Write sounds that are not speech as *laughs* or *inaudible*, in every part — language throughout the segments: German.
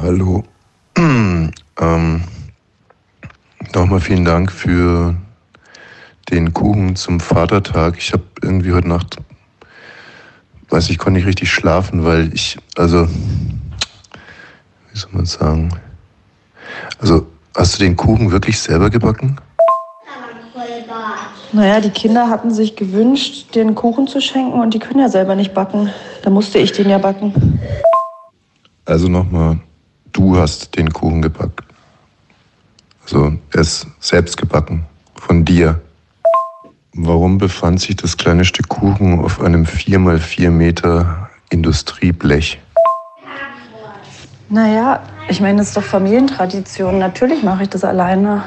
Hallo. *clears throat* ähm, Nochmal vielen Dank für den Kuchen zum Vatertag. Ich habe irgendwie heute Nacht, weiß ich, konnte nicht richtig schlafen, weil ich, also, wie soll man sagen? Also, hast du den Kuchen wirklich selber gebacken? Naja, die Kinder hatten sich gewünscht, den Kuchen zu schenken und die können ja selber nicht backen. Da musste ich den ja backen. Also nochmal, du hast den Kuchen gebacken. Also er ist selbst gebacken. Von dir. Warum befand sich das kleine Stück Kuchen auf einem 4x4 Meter Industrieblech? Naja, ich meine, das ist doch Familientradition. Natürlich mache ich das alleine.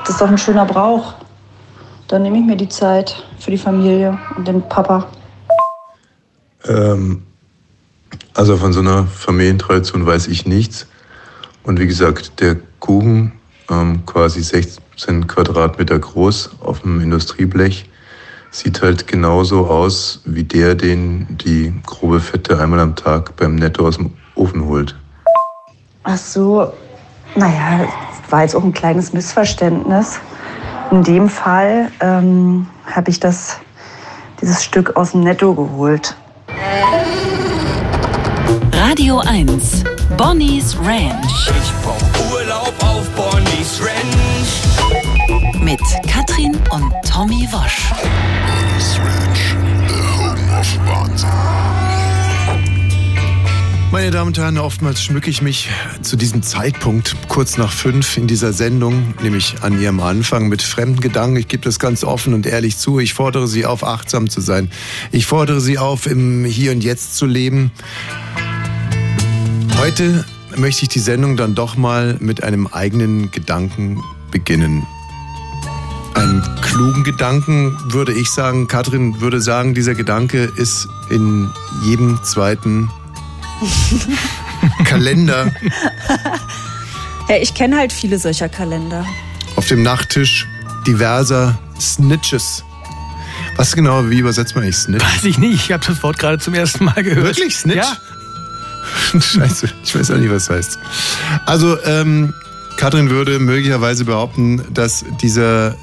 Das ist doch ein schöner Brauch. Dann nehme ich mir die Zeit für die Familie und den Papa. Ähm, also von so einer Familientradition weiß ich nichts. Und wie gesagt, der Kuchen, ähm, quasi 16 Quadratmeter groß auf dem Industrieblech, sieht halt genauso aus wie der, den die grobe Fette einmal am Tag beim Netto aus dem Ofen holt. Ach so, naja, war jetzt auch ein kleines Missverständnis. In dem Fall ähm, habe ich das, dieses Stück aus dem Netto geholt. Radio 1, Bonnie's Ranch. Ich brauch Urlaub auf Bonnie's Ranch. Mit Katrin und Tommy Wosch. Bonnie's Ranch, the home of Wahnsinn. Meine Damen und Herren, oftmals schmücke ich mich zu diesem Zeitpunkt kurz nach fünf in dieser Sendung, nämlich an ihrem Anfang, mit fremden Gedanken. Ich gebe das ganz offen und ehrlich zu. Ich fordere Sie auf, achtsam zu sein. Ich fordere Sie auf, im Hier und Jetzt zu leben. Heute möchte ich die Sendung dann doch mal mit einem eigenen Gedanken beginnen. Einen klugen Gedanken würde ich sagen. Katrin würde sagen, dieser Gedanke ist in jedem zweiten *laughs* Kalender Ja, ich kenne halt viele solcher Kalender. auf dem Nachttisch diverser Snitches. Was genau, wie übersetzt man eigentlich Snitch? Weiß ich nicht. Ich habe das Wort gerade zum ersten Mal gehört. Wirklich? Snitch? Ja. *laughs* Scheiße, ich weiß auch nicht, was das heißt. Also, ähm, Katrin würde möglicherweise behaupten, dass dieser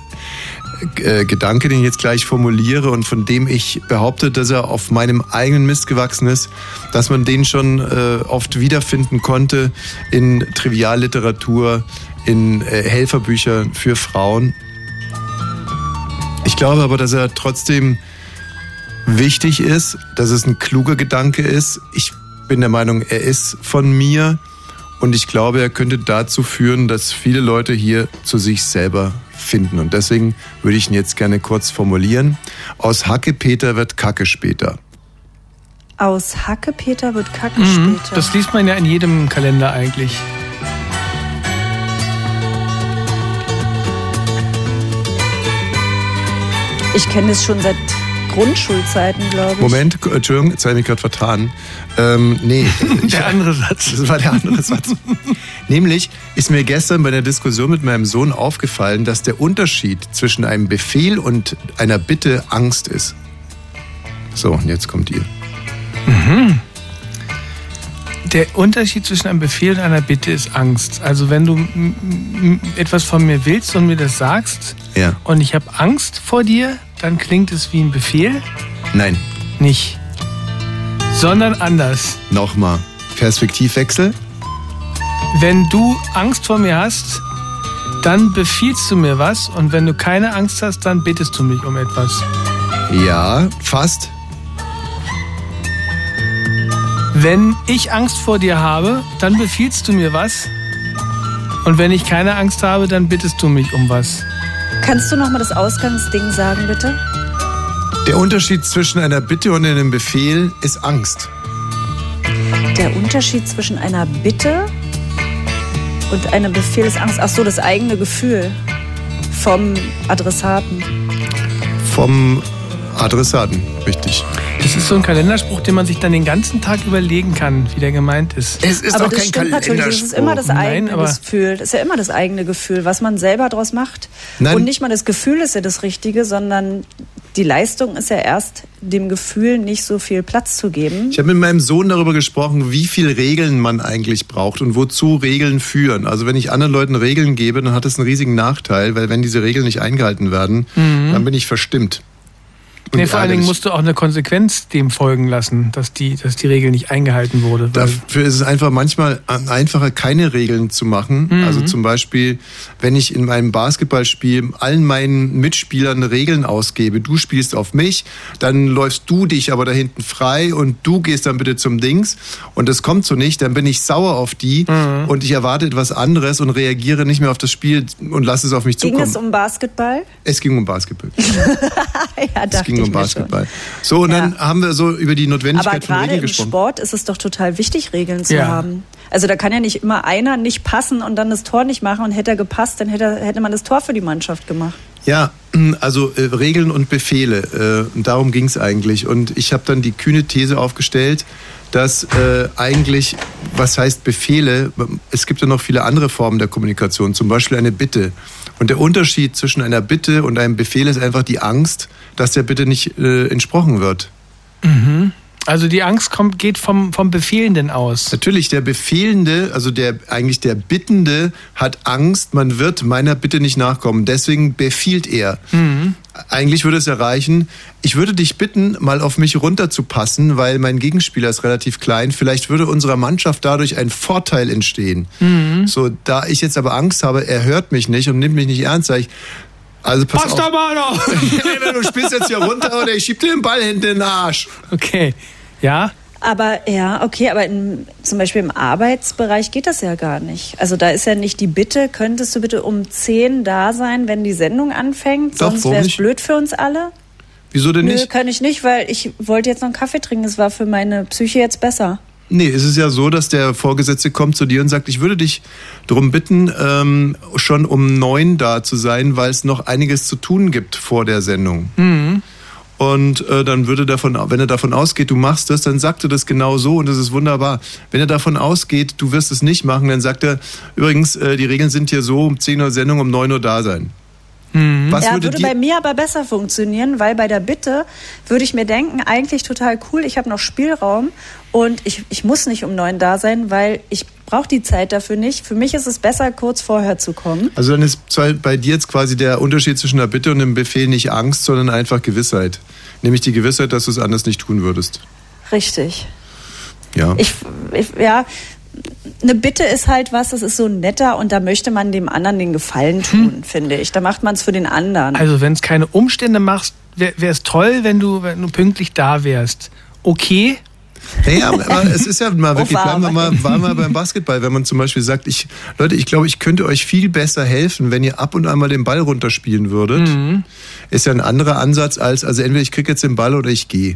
äh, Gedanke, den ich jetzt gleich formuliere und von dem ich behaupte, dass er auf meinem eigenen Mist gewachsen ist, dass man den schon äh, oft wiederfinden konnte in Trivialliteratur, in äh, Helferbüchern für Frauen. Ich glaube aber, dass er trotzdem wichtig ist, dass es ein kluger Gedanke ist. Ich bin der Meinung, er ist von mir und ich glaube, er könnte dazu führen, dass viele Leute hier zu sich selber finden. Und deswegen würde ich ihn jetzt gerne kurz formulieren. Aus Hackepeter wird Kacke später. Aus Hackepeter wird Kacke Mhm. später. Das liest man ja in jedem Kalender eigentlich. ich kenne das schon seit Grundschulzeiten, glaube ich. Moment, Entschuldigung, jetzt habe ich mich gerade vertan. Ähm, nee, *laughs* Der andere Satz. das war der andere Satz. *laughs* Nämlich ist mir gestern bei der Diskussion mit meinem Sohn aufgefallen, dass der Unterschied zwischen einem Befehl und einer Bitte Angst ist. So, und jetzt kommt ihr. Der Unterschied zwischen einem Befehl und einer Bitte ist Angst. Also wenn du etwas von mir willst und mir das sagst Ja. und ich habe Angst vor dir, dann klingt es wie ein Befehl. Nein, Nicht. Sondern anders. nochmal. Perspektivwechsel. Wenn du Angst vor mir hast, dann befiehlst du mir was und wenn du keine Angst hast, dann bittest du mich um etwas. Ja, fast. Wenn ich Angst vor dir habe, dann befiehlst du mir was. Und wenn ich keine Angst habe, dann bittest du mich um was. Kannst du noch mal das Ausgangsding sagen, bitte? Der Unterschied zwischen einer Bitte und einem Befehl ist Angst. Der Unterschied zwischen einer Bitte und einem Befehl ist Angst. Ach so, das eigene Gefühl vom Adressaten. Vom Adressaten, richtig. Das ist so ein Kalenderspruch, den man sich dann den ganzen Tag überlegen kann, wie der gemeint ist. Es ist aber das stimmt natürlich, das ist immer das Nein, eigene aber- Gefühl. Das ist ja immer das eigene Gefühl, was man selber daraus macht. Nein. Und nicht mal das Gefühl ist ja das Richtige, sondern die Leistung ist ja erst dem Gefühl nicht so viel Platz zu geben. Ich habe mit meinem Sohn darüber gesprochen, wie viel Regeln man eigentlich braucht und wozu Regeln führen. Also wenn ich anderen Leuten Regeln gebe, dann hat das einen riesigen Nachteil, weil wenn diese Regeln nicht eingehalten werden, dann bin ich verstimmt. Und Nee, vor allen Dingen musst du auch eine Konsequenz dem folgen lassen, dass die, dass die Regel nicht eingehalten wurde. Dafür ist es einfach manchmal einfacher, keine Regeln zu machen. Mhm. Also zum Beispiel, wenn ich in meinem Basketballspiel allen meinen Mitspielern Regeln ausgebe, du spielst auf mich, dann läufst du dich aber da hinten frei und du gehst dann bitte zum Dings und das kommt so nicht, dann bin ich sauer auf die Mhm. und ich erwarte etwas anderes und reagiere nicht mehr auf das Spiel und lasse es auf mich Ging zukommen. es um Basketball? es ging um Basketball. *laughs* ja, Es dachte ich um Basketball. Schon. So, und Ja. dann haben wir so über die Aber Notwendigkeit von gerade Regeln im gesprochen. Sport ist es doch total wichtig, Regeln zu Ja. haben. Also da kann ja nicht immer einer nicht passen und dann das Tor nicht machen und hätte er gepasst, dann hätte, hätte man das Tor für die Mannschaft gemacht. Ja, *clears throat* also äh, Regeln und Befehle, äh, darum ging es eigentlich. Und ich habe dann die kühne These aufgestellt, dass äh, eigentlich, was heißt Befehle, es gibt ja noch viele andere Formen der Kommunikation, zum Beispiel eine Bitte. Und der Unterschied zwischen einer Bitte und einem Befehl ist einfach die Angst, dass der Bitte nicht äh, entsprochen wird. also die Angst kommt, geht vom, vom Befehlenden aus. Natürlich, der Befehlende, also der eigentlich der Bittende, hat Angst, man wird meiner Bitte nicht nachkommen. Deswegen befiehlt er. Eigentlich würde es erreichen, ich würde dich bitten, mal auf mich runterzupassen, weil mein Gegenspieler ist relativ klein. Vielleicht würde unserer Mannschaft dadurch ein Vorteil entstehen. So, da ich jetzt aber Angst habe, er hört mich nicht und nimmt mich nicht ernst, sage ich, also pass Pass auf. auf! *laughs* du spielst jetzt hier runter oder ich schieb dir den Ball hinten in den Arsch. Okay. Ja? Aber ja, okay, aber in, zum Beispiel im Arbeitsbereich geht das ja gar nicht. Also da ist ja nicht die Bitte, könntest du bitte um 10 da sein, wenn die Sendung anfängt? Doch, Sonst wäre es blöd für uns alle. Wieso denn Nö, nicht? kann ich nicht, weil ich wollte jetzt noch einen Kaffee trinken. Es war für meine Psyche jetzt besser. Nee, es ist ja so, dass der Vorgesetzte kommt zu dir und sagt, ich würde dich darum bitten, ähm, schon um neun da zu sein, weil es noch einiges zu tun gibt vor der Sendung. Und äh, dann würde davon, wenn er davon ausgeht, du machst das, dann sagt er das genau so und das ist wunderbar. Wenn er davon ausgeht, du wirst es nicht machen, dann sagt er, übrigens, äh, die Regeln sind hier so, um 10 Uhr Sendung, um 9 Uhr da sein. Was ja, würde würde bei mir aber besser funktionieren, weil bei der Bitte würde ich mir denken, eigentlich total cool, ich habe noch Spielraum und ich, ich muss nicht um neun da sein, weil ich brauche die Zeit dafür nicht. Für mich ist es besser, kurz vorher zu kommen. also dann ist bei dir jetzt quasi der Unterschied zwischen der Bitte und dem Befehl nicht Angst, sondern einfach Gewissheit. Nämlich die Gewissheit, dass du es anders nicht tun würdest. Richtig. Ja. Ich, ich, ja, eine Bitte ist halt was, das ist so netter und da möchte man dem anderen den Gefallen tun, finde ich. Da macht man es für den anderen. Also wenn es keine Umstände machst, wäre es toll, wenn du, wenn du pünktlich da wärst. Okay, Naja, aber es ist ja mal wirklich, bleiben wir mal, bleiben wir beim Basketball, wenn man zum Beispiel sagt, ich, Leute, ich glaube, ich könnte euch viel besser helfen, wenn ihr ab und an mal den Ball runterspielen würdet. Ist ja ein anderer Ansatz als, also entweder ich kriege jetzt den Ball oder ich gehe.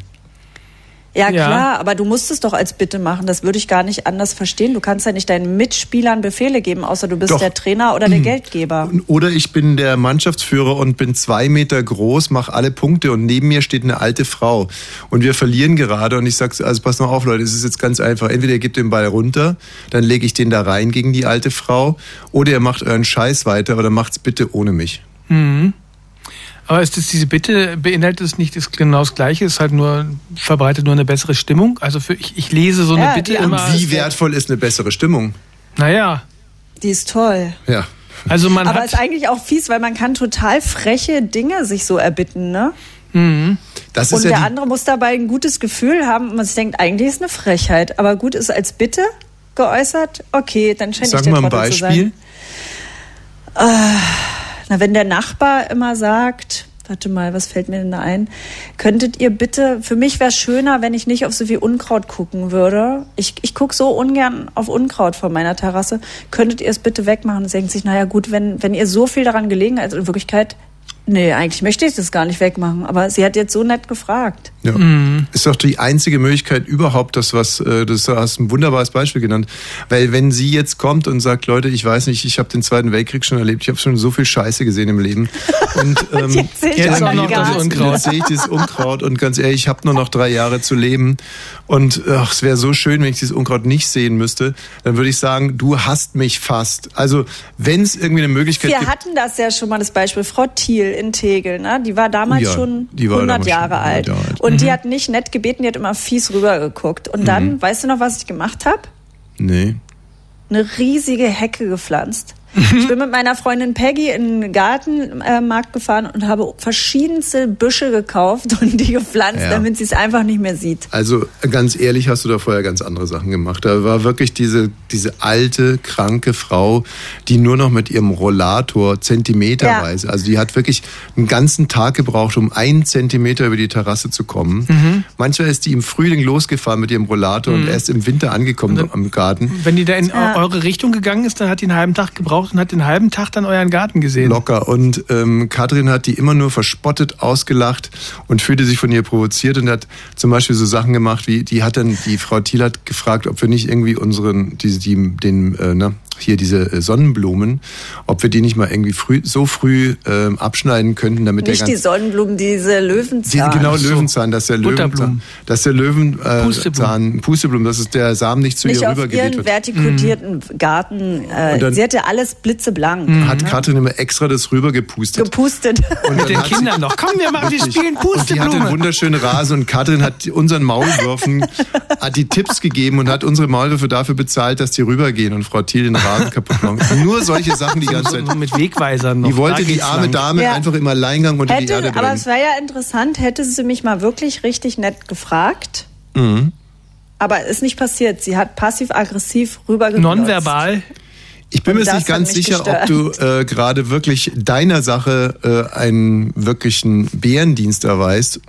Ja, Ja. klar, aber du musst es doch als Bitte machen. Das würde ich gar nicht anders verstehen. Du kannst ja nicht deinen Mitspielern Befehle geben, außer du bist Doch. der Trainer oder der Geldgeber. Oder ich bin der Mannschaftsführer und bin zwei Meter groß, mache alle Punkte und neben mir steht eine alte Frau. Und wir verlieren gerade und ich sage, also pass mal auf, Leute, es ist jetzt ganz einfach. Entweder ihr gebt den Ball runter, dann lege ich den da rein gegen die alte Frau, oder ihr macht euren Scheiß weiter oder macht's bitte ohne mich. Aber ist das diese Bitte, beinhaltet es nicht das genau das Gleiche, ist halt nur, verbreitet nur eine bessere Stimmung? Also für, ich, ich lese so eine Ja, Bitte immer. Wie wertvoll ist eine bessere Stimmung? Naja, Die ist toll. Ja. also man Aber ist eigentlich auch fies, weil man kann total freche Dinge sich so erbitten, ne? Das Und ist ja der andere muss dabei ein gutes Gefühl haben und man sich denkt, eigentlich ist eine Frechheit. Aber gut, ist als Bitte geäußert, okay, dann scheint ich Sag der mal ein Trottel zu Beispiel. sein. Na, wenn der Nachbar immer sagt, warte mal, was fällt mir denn da ein? Könntet ihr bitte, für mich wäre es schöner, wenn ich nicht auf so viel Unkraut gucken würde. Ich, ich gucke so ungern auf Unkraut vor meiner Terrasse. Könntet ihr es bitte wegmachen? Und denkt sich, naja gut, wenn, wenn ihr so viel daran gelegen habt, in Wirklichkeit, nee, eigentlich möchte ich das gar nicht wegmachen. Aber sie hat jetzt so nett gefragt. Ja. Ist doch die einzige Möglichkeit überhaupt, das was, äh, das du hast ein wunderbares Beispiel genannt. Weil wenn sie jetzt kommt und sagt, Leute, ich weiß nicht, ich habe den Zweiten Weltkrieg schon erlebt, ich habe schon so viel Scheiße gesehen im Leben. *laughs* Und ähm, Jetzt sehe ich Jetzt aber auch noch gar das. Unkraut. Jetzt sehe ich dieses Unkraut und ganz ehrlich, ich habe nur noch drei Jahre zu leben und ach, es wäre so schön, wenn ich dieses Unkraut nicht sehen müsste. Dann würde ich sagen, du hast mich fast. Also wenn es irgendwie eine Möglichkeit Wir gibt, hatten das ja schon mal, das Beispiel. Frau Thiel in Tegel, ne? Die war damals Ja, schon die war 100 damals Jahre schon 100 alt. Jahre alt. Und die hat nicht nett gebeten, die hat immer fies rübergeguckt. Und dann, Mhm. weißt du noch, was ich gemacht habe? Nee. Eine riesige Hecke gepflanzt. Ich bin mit meiner Freundin Peggy in den Gartenmarkt gefahren und habe verschiedenste Büsche gekauft und die gepflanzt, Ja. damit sie es einfach nicht mehr sieht. Also ganz ehrlich, hast du da vorher ganz andere Sachen gemacht. Da war wirklich diese, diese alte, kranke Frau, die nur noch mit ihrem Rollator zentimeterweise, also die hat wirklich einen ganzen Tag gebraucht, um einen Zentimeter über die Terrasse zu kommen. Mhm. Manchmal ist die im Frühling losgefahren mit ihrem Rollator und Mhm. erst im Winter angekommen am Garten. Wenn die da in Ja. eure Richtung gegangen ist, dann hat die einen halben Tag gebraucht und hat den halben Tag dann euren Garten gesehen. Locker. Und ähm, Katrin hat die immer nur verspottet, ausgelacht und fühlte sich von ihr provoziert und hat zum Beispiel so Sachen gemacht, wie die hat dann, die Frau Thiel hat gefragt, ob wir nicht irgendwie unseren, die, die, den, äh, na, hier diese äh, Sonnenblumen, ob wir die nicht mal irgendwie früh, so früh ähm, abschneiden könnten, damit Nicht der die Sonnenblumen, diese die, Löwenzahn. genau, Ach so. Löwenzahn, dass der Löwenzahn, Butterblumen. dass der Löwen, äh, Pusteblumen. Pusteblumen, dass es der Samen nicht zu nicht ihr auf rübergeweht ihren wird. vertikutierten Garten. Äh, dann- sie hatte alles blitzeblank. Hat Katrin immer extra das rübergepustet. Gepustet. Und Mit den Kindern noch. Komm, wir machen, wir spielen Und die hatte einen Pusteblume. wunderschönen Rasen und Katrin hat unseren Maulwürfen *laughs* hat die Tipps gegeben und hat unsere Maulwürfe dafür bezahlt, dass die rübergehen und Frau Thiel den Rasen kaputt machen. Nur solche Sachen die ganze Zeit. mit Wegweisern noch. Die wollte die arme lang. Dame Ja. einfach im Alleingang unter die Hätte, Erde aber bringen. es wäre ja interessant, hätte sie mich mal wirklich richtig nett gefragt. Mhm. Aber ist nicht passiert. Sie hat passiv-aggressiv rübergeglotzt. Nonverbal. Ich bin mir nicht ganz sicher, ob du äh, gerade wirklich deiner Sache äh, einen wirklichen Bärendienst erweist.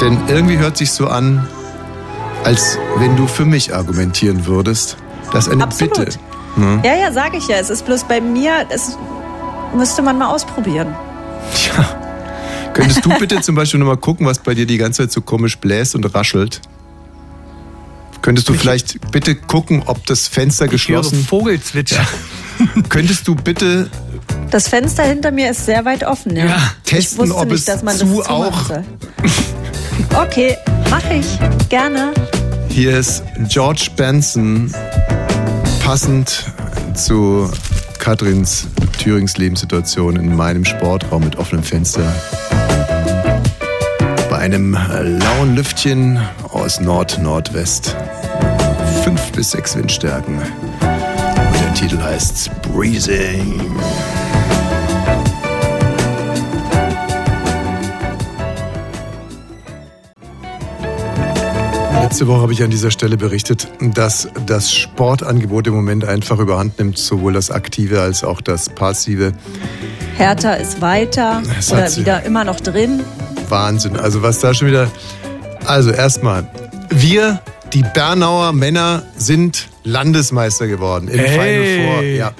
Denn irgendwie hört sich so an, als wenn du für mich argumentieren würdest. Das ist eine Absolut. Bitte. Ne? Ja, ja, sage ich ja. Es ist bloß bei mir, das müsste man mal ausprobieren. Könntest du bitte zum Beispiel nochmal gucken, was bei dir die ganze Zeit so komisch bläst und raschelt? Könntest du vielleicht bitte gucken, ob das Fenster Ich geschlossen Vogelzwitscher. *laughs* Könntest du bitte Das Fenster hinter mir ist sehr weit offen. Ja. Ja. ich testen, wusste ob nicht, es dass man zu das auch. soll. Okay, mache ich. Gerne. Hier ist George Benson, passend zu Katrins Thürings Lebenssituation in meinem Sportraum mit offenem Fenster. Bei einem lauen Lüftchen aus Nord-Nordwest. Fünf bis sechs Windstärken. Und der Titel heißt Breezing. Letzte Woche habe ich an dieser Stelle berichtet, dass das Sportangebot im Moment einfach überhand nimmt, sowohl das aktive als auch das passive. Hertha ist weiter Es oder wieder immer noch drin. Wahnsinn. Also was da schon wieder. Also erstmal, wir, die Bernauer Männer, sind Landesmeister geworden im Hey. Final Four. Ja.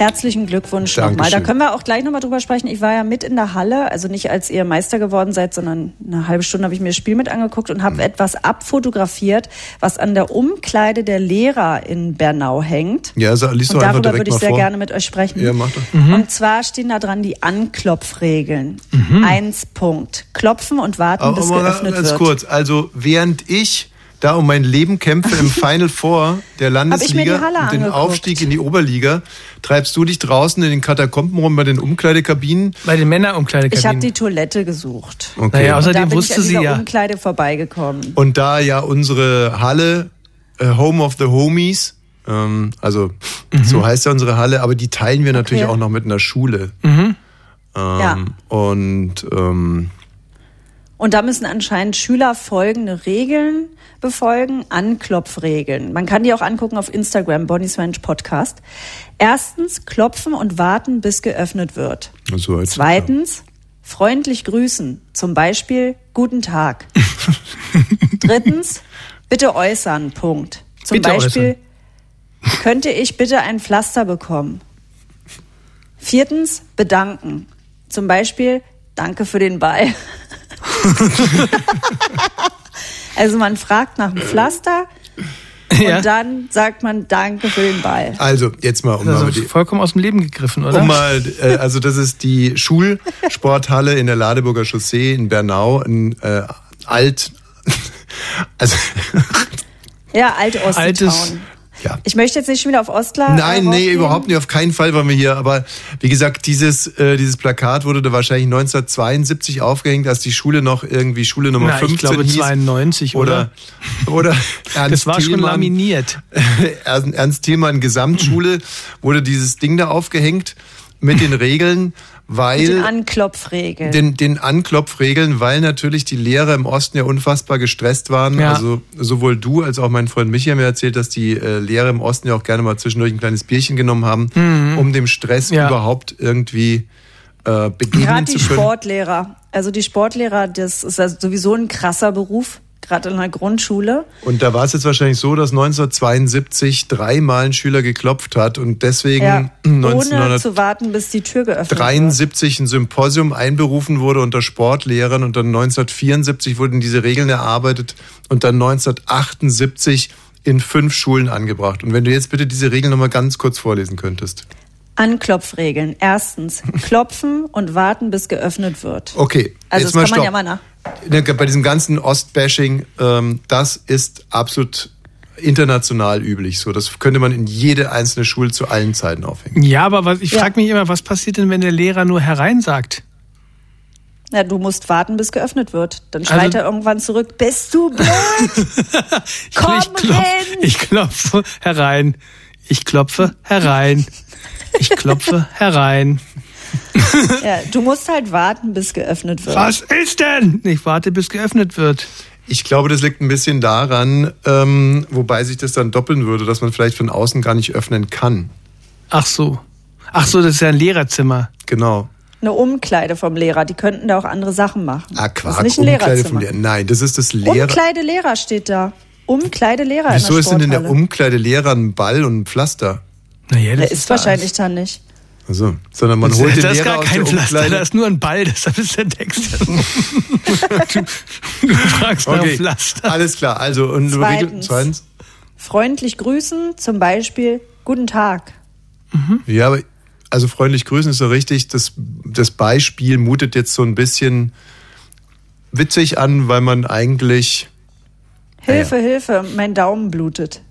Herzlichen Glückwunsch nochmal. Da können wir auch gleich nochmal drüber sprechen. Ich war ja mit in der Halle, also nicht als ihr Meister geworden seid, sondern eine halbe Stunde habe ich mir das Spiel mit angeguckt und Mhm. habe etwas abfotografiert, was an der Umkleide der Lehrer in Bernau hängt. Ja, also liest Und darüber würde ich sehr vor. gerne mit euch sprechen. Ja, mach doch. Und zwar stehen da dran die Anklopfregeln. Eins Punkt. Klopfen und warten, Aber bis mal geöffnet ganz wird. kurz. Also während ich da um mein Leben kämpfe im *laughs* Final Four der ich Landesliga und den angeguckt. Aufstieg in die Oberliga, treibst du dich draußen in den Katakomben rum bei den Umkleidekabinen? Bei den Ich Männerumkleidekabinen. habe die Toilette gesucht. Okay. Naja, außerdem bin wusste ich an sie dieser ja. Umkleide vorbeigekommen. Und da ja unsere Halle äh, Home of the Homies, ähm, also so heißt ja unsere Halle, aber die teilen wir natürlich Okay. auch noch mit einer Schule. Mhm. Ähm, Ja. Und ähm, Und da müssen anscheinend Schüler folgende Regeln befolgen, Anklopfregeln. Man kann die auch angucken auf Instagram, Bonnie's Ranch Podcast. Erstens, klopfen und warten, bis geöffnet wird. so jetzt, Zweitens, freundlich grüßen. Zum Beispiel, guten Tag. *laughs* Drittens, bitte äußern, Punkt. Zum Bitte Beispiel, könnte ich bitte ein Pflaster bekommen? Viertens, bedanken. Zum Beispiel, danke für den Ball. *laughs* *laughs* also man fragt nach einem Pflaster Ja. und dann sagt man danke für den Ball. Also jetzt mal, um Das mal die, also vollkommen aus dem Leben gegriffen, oder? Um mal, äh, also das ist die Schulsporthalle in der Ladeburger Chaussee in Bernau, ein äh, alt, *laughs* also Ja, alt Altes- Osttown. Ja. Ich möchte jetzt nicht schon wieder auf Ostklar. Nein, äh, nee, überhaupt nicht. Auf keinen Fall waren wir hier. Aber wie gesagt, dieses, äh, dieses Plakat wurde da wahrscheinlich 1972 aufgehängt, als die Schule noch irgendwie Schule Nummer Na, 15 ich glaube hieß. 92, oder? Oder, oder Ernst *laughs* Das war schon Thielmann- laminiert. *laughs* Ernst Ernst Thielmann Gesamtschule wurde dieses Ding da aufgehängt mit den Regeln, weil den Anklopfregeln. den, den Anklopfregeln, weil natürlich die Lehrer im Osten ja unfassbar gestresst waren. Ja. Also sowohl du als auch mein Freund Michi haben mir erzählt, dass die äh, Lehrer im Osten ja auch gerne mal zwischendurch ein kleines Bierchen genommen haben, um dem Stress Mhm. Ja. überhaupt irgendwie äh, begegnen Gerade zu die können. Sportlehrer. Also die Sportlehrer, das ist ja sowieso ein krasser Beruf, gerade in der Grundschule. Und da war es jetzt wahrscheinlich so, dass 1972 dreimal ein Schüler geklopft hat und deswegen Ja, *clears throat* ohne 1900 zu warten, bis die Tür geöffnet wird. 73 ein Symposium einberufen wurde unter Sportlehrern und dann 1974 wurden diese Regeln erarbeitet und dann 1978 in fünf Schulen angebracht. Und wenn du jetzt bitte diese Regeln nochmal ganz kurz vorlesen könntest. Anklopfregeln. Erstens, *laughs* klopfen und warten, bis geöffnet wird. Okay, Also jetzt das mal kann man stopp. ja mal nach. Ne, Bei diesem ganzen Ostbashing, ähm, das ist absolut international üblich. So, das könnte man in jede einzelne Schule zu allen Zeiten aufhängen. Ja, aber was, ich Ja. frage mich immer, was passiert denn, wenn der Lehrer nur herein sagt? Ja, du musst warten, bis geöffnet wird. Dann Also- schreit er irgendwann zurück, bist du blöd? *laughs* Komm ich, klopf, rein! ich klopfe herein. Ich klopfe herein. Ich klopfe herein. *laughs* Ja, du musst halt warten, bis geöffnet wird. Was ist denn? Ich warte, bis geöffnet wird. Ich glaube, das liegt ein bisschen daran, ähm, wobei sich das dann doppeln würde, dass man vielleicht von außen gar nicht öffnen kann. Ach so. Ach so, das ist ja ein Lehrerzimmer. Genau. Eine Umkleide vom Lehrer, die könnten da auch andere Sachen machen. Ah, Das Quark, ist nicht ein Umkleide Lehrerzimmer. vom Lehrer. Nein, das ist das Lehrer. Umkleide Lehrer steht da. Umkleide Lehrer Wieso in der ist denn in der. Umkleide Lehrer ein Ball und ein Pflaster? Naja, das Der ist wahrscheinlich da nicht. Also, sondern man Das, holt den das ist Lehrer gar aus kein Pflaster, Umkleide. das ist nur ein Ball, *laughs* deshalb ist der Text. *laughs* du, du fragst nach Okay, Pflaster. alles klar. Also, und Zweitens. zweitens. Freundlich grüßen, zum Beispiel Guten Tag. Ja, aber also freundlich grüßen ist so richtig. Das, das Beispiel mutet jetzt so ein bisschen witzig an, weil man eigentlich. Hilfe, Hilfe, mein Daumen blutet.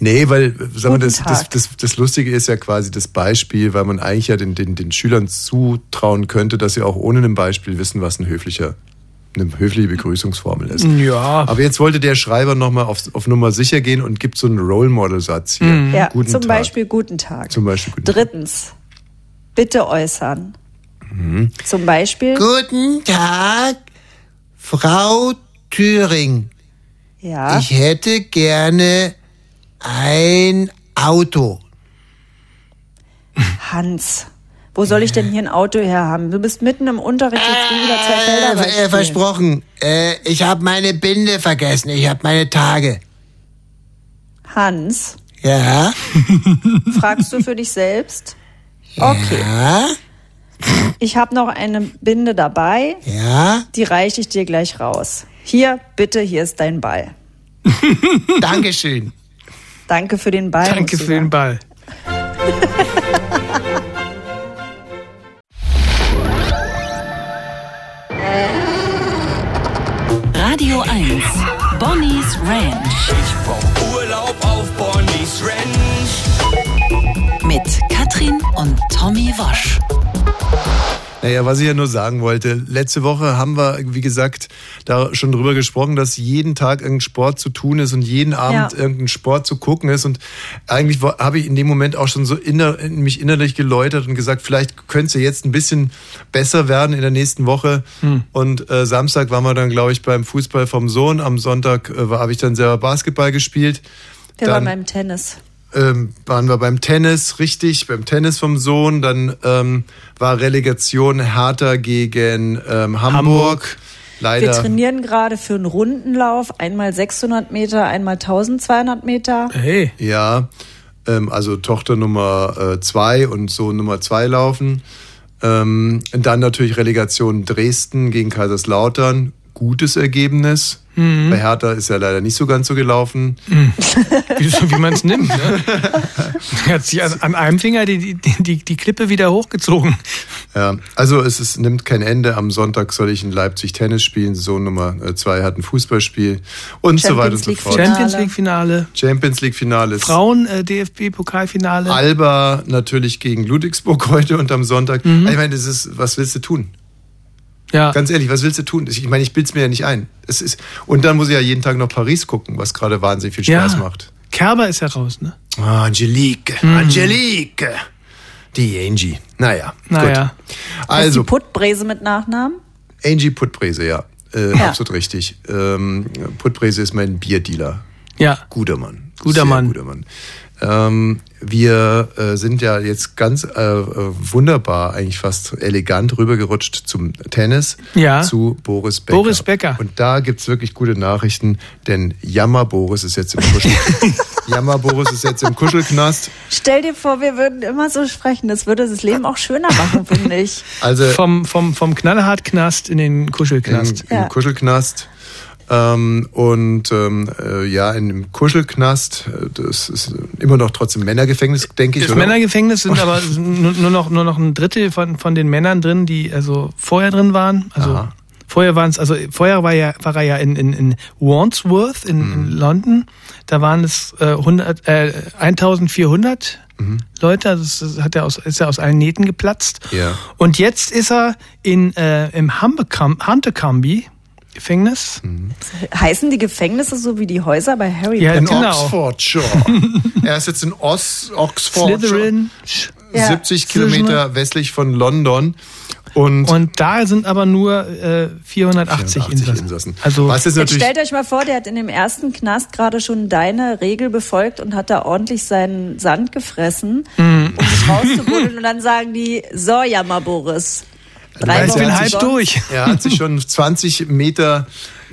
Nee, weil sag mal, das, das, Tag. das, das Lustige ist ja quasi das Beispiel, weil man eigentlich ja den, den, den Schülern zutrauen könnte, dass sie auch ohne ein Beispiel wissen, was ein höflicher, eine höfliche Begrüßungsformel ist. Ja. Aber jetzt wollte der Schreiber nochmal auf, auf Nummer sicher gehen und gibt so einen Role Model Satz hier. Ja, Guten zum Tag. Beispiel Guten Tag. Zum Beispiel guten Tag. Drittens, bitte äußern. Mhm. Zum Beispiel, Guten Tag, Frau Thüring. ja, Ich hätte gerne ein Auto. Hans. Wo soll ich denn hier ein Auto her haben? Du bist mitten im Unterricht, jetzt will wieder zwei Felder Äh, äh, versprochen. Äh, ich habe meine Binde vergessen. Ich habe meine Tage. Hans, Ja? *laughs* fragst du für dich selbst? Okay, Ja? ich habe noch eine Binde dabei, Ja? die reiche ich dir gleich raus. Hier, bitte, hier ist dein Ball. *laughs* Dankeschön. Danke für den Ball. Danke für den. Ball. *laughs* Radio 1. Bonnie's Ranch Ich brauch Urlaub auf Bonnie's Ranch. mit Katrin und Tommy Wosch. Naja, was ich ja nur sagen wollte, letzte Woche haben wir, wie gesagt, da schon drüber gesprochen, dass jeden Tag irgendein Sport zu tun ist und jeden Abend Ja. irgendein Sport zu gucken ist. Und eigentlich habe ich in dem Moment auch schon so inner, in mich innerlich geläutert und gesagt, vielleicht könnte es ja jetzt ein bisschen besser werden in der nächsten Woche. Und äh, Samstag waren wir dann, glaube ich, beim Fußball vom Sohn. Am Sonntag äh, habe ich dann selber Basketball gespielt. Wir waren Dann- beim Tennis. Ähm, waren wir beim Tennis, richtig, beim Tennis vom Sohn. Dann ähm, war Relegation Hertha gegen ähm, Hamburg. Hamburg. Wir Leider. trainieren gerade für einen Rundenlauf, einmal 600 Meter, einmal 1200 Meter. Hey. Ja, ähm, also Tochter Nummer äh, zwei und Sohn Nummer zwei laufen. Ähm, dann natürlich Relegation Dresden gegen Kaiserslautern. Gutes Ergebnis. Mhm. Bei Hertha ist ja leider nicht so ganz so gelaufen. *laughs* Wie, so wie man es nimmt. Ne? Er hat sich an, an einem Finger die, die, die, die Klippe wieder hochgezogen. Ja, also es ist, nimmt kein Ende. Am Sonntag soll ich in Leipzig Tennis spielen. Sohn Nummer äh, zwei hat ein Fußballspiel und so weiter und so fort. Champions League Finale. Champions League Finale Frauen äh, DFB Pokalfinale. Alba natürlich gegen Ludwigsburg *laughs* heute und am Sonntag. Mhm. Ich meine, das ist, was willst du tun? Ja. Ganz ehrlich, was willst du tun? Ich meine, ich bild's mir ja nicht ein. Es ist, und dann muss ich ja jeden Tag noch Paris gucken, was gerade wahnsinnig viel Spaß Ja. macht. Kerber ist ja raus, ne? Ah, Angelique, Mhm. Angelique. Die Angie. Naja, Naja. gut. Also, die Puttbräse mit Nachnamen? Angie Puttbrese, ja. Äh, Ja. Absolut richtig. Ähm, Puttbrese ist mein Bierdealer. Ja. Guter Mann. Guter Sehr Mann. Guter Mann. Ähm, wir äh, sind ja jetzt ganz äh, äh, wunderbar, eigentlich fast elegant rübergerutscht zum Tennis, Ja. zu Boris Becker. Boris Becker. Und da gibt's wirklich gute Nachrichten, denn Jammer Boris ist jetzt im Kuschel. *laughs* Jammer Boris ist jetzt im Kuschelknast. Stell dir vor, wir würden immer so sprechen. Das würde das Leben auch schöner machen, finde ich. Also Vom, vom, vom Knallhart-Knast in den Kuschelknast. Im, im Kuschelknast. Ähm, und ähm, äh, ja, in dem Kuschelknast, äh, das ist immer noch trotzdem Männergefängnis, denke ich. Das oder? Männergefängnis sind aber *laughs* nur, nur, noch, nur noch ein Drittel von, von den Männern drin, die also vorher drin waren. Also Aha. vorher waren es, also vorher war, ja, war er ja in, in, in Wandsworth in, Mhm. in London. Da waren es äh, 100, äh, 1400 Mhm. Leute. Also das hat er aus, ist ja aus allen Nähten geplatzt. Ja. Und jetzt ist er in, äh, im Huntercumby Gefängnis. Mhm. Heißen die Gefängnisse so wie die Häuser bei Harry Ja, In Potter? genau. Oxfordshire. *laughs* er ist jetzt in Os Oxfordshire. Slytherin. Ja. 70 Kilometer westlich von London. Und, Und da sind aber nur äh, 480, 84 Insassen. Insassen. Also Was ist Jetzt natürlich stellt euch mal vor, der hat in dem ersten Knast gerade schon deine Regel befolgt und hat da ordentlich seinen Sand gefressen, Mhm. um sich rauszubuddeln. Und dann sagen die, so, Jammer Boris. Drei Ich ich bin Wochen halb durch. Er hat sich schon 20 Meter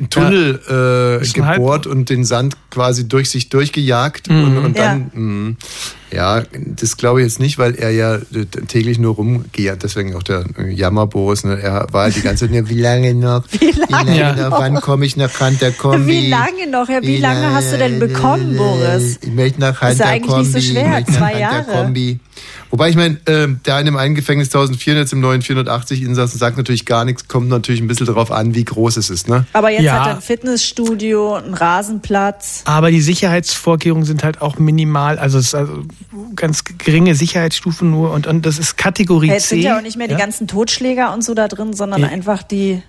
Tunnel äh, Ist ein halb- gebohrt und den Sand quasi durch sich durchgejagt und, und dann mh, ja, das glaube ich jetzt nicht, weil er ja äh, täglich nur rumgeht, deswegen auch der äh, Jammer Boris, ne? er war die ganze Zeit, ja, wie lange noch, wie lange, Ja. noch, wann komme ich nach Hunter Kombi? Wie lange noch? Ja, wie lange hast du denn bekommen, Boris? Ich möchte nach Ist ja eigentlich nicht so schwer, zwei Jahre. Wobei ich meine, ähm, der in dem einen Gefängnis 1400, jetzt im neuen 480 Insassen sagt natürlich gar nichts, kommt natürlich ein bisschen darauf an, wie groß es ist, ne? Aber jetzt Ja. hat er ein Fitnessstudio, einen Rasenplatz. Aber die Sicherheitsvorkehrungen sind halt auch minimal, also es ist also ganz geringe Sicherheitsstufen nur und, und das ist Kategorie Jetzt C. sind ja auch nicht mehr die ja? ganzen Totschläger und so da drin, sondern Nee. einfach die,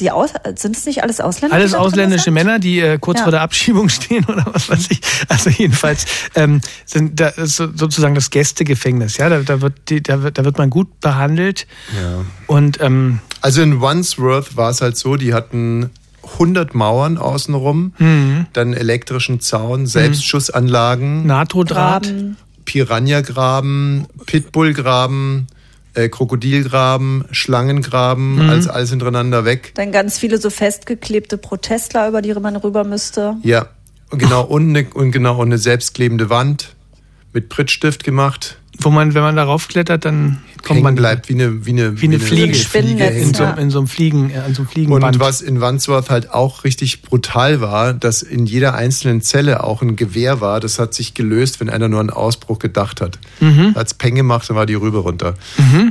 die Aus sind es nicht alles Ausländer? Alles ausländische? Männer, die äh, kurz Ja. vor der Abschiebung *laughs* stehen oder was weiß ich. Also jedenfalls ähm, sind da sozusagen das Gästegefängnis. Ja, da, da wird die, da wird da wird man gut behandelt. Ja. Und ähm, Also in Wandsworth war es halt so, die hatten 100 Mauern außenrum, Mhm. dann elektrischen Zaun, Selbstschussanlagen, NATO-Draht. Graben. Piranha-Graben, Pitbull-Graben, äh, Krokodilgraben, Schlangengraben, Mhm. alles, alles hintereinander weg. Dann ganz viele so festgeklebte Protestler, über die man rüber müsste. Ja, und genau, und eine, und genau, und eine selbstklebende Wand mit Prittstift gemacht. Wo man, wenn man darauf klettert, dann kommt man bleibt wie eine, wie eine, wie eine Fliege, Spinnennetz, in, so, in so einem Fliegen, äh, an so einem Fliegenband. Und was in Wandsworth halt auch richtig brutal war, dass in jeder einzelnen Zelle auch ein Gewehr war. Das hat sich gelöst, wenn einer nur an Ausbruch gedacht hat. Mhm. Hat's Peng gemacht, dann war die Rübe runter.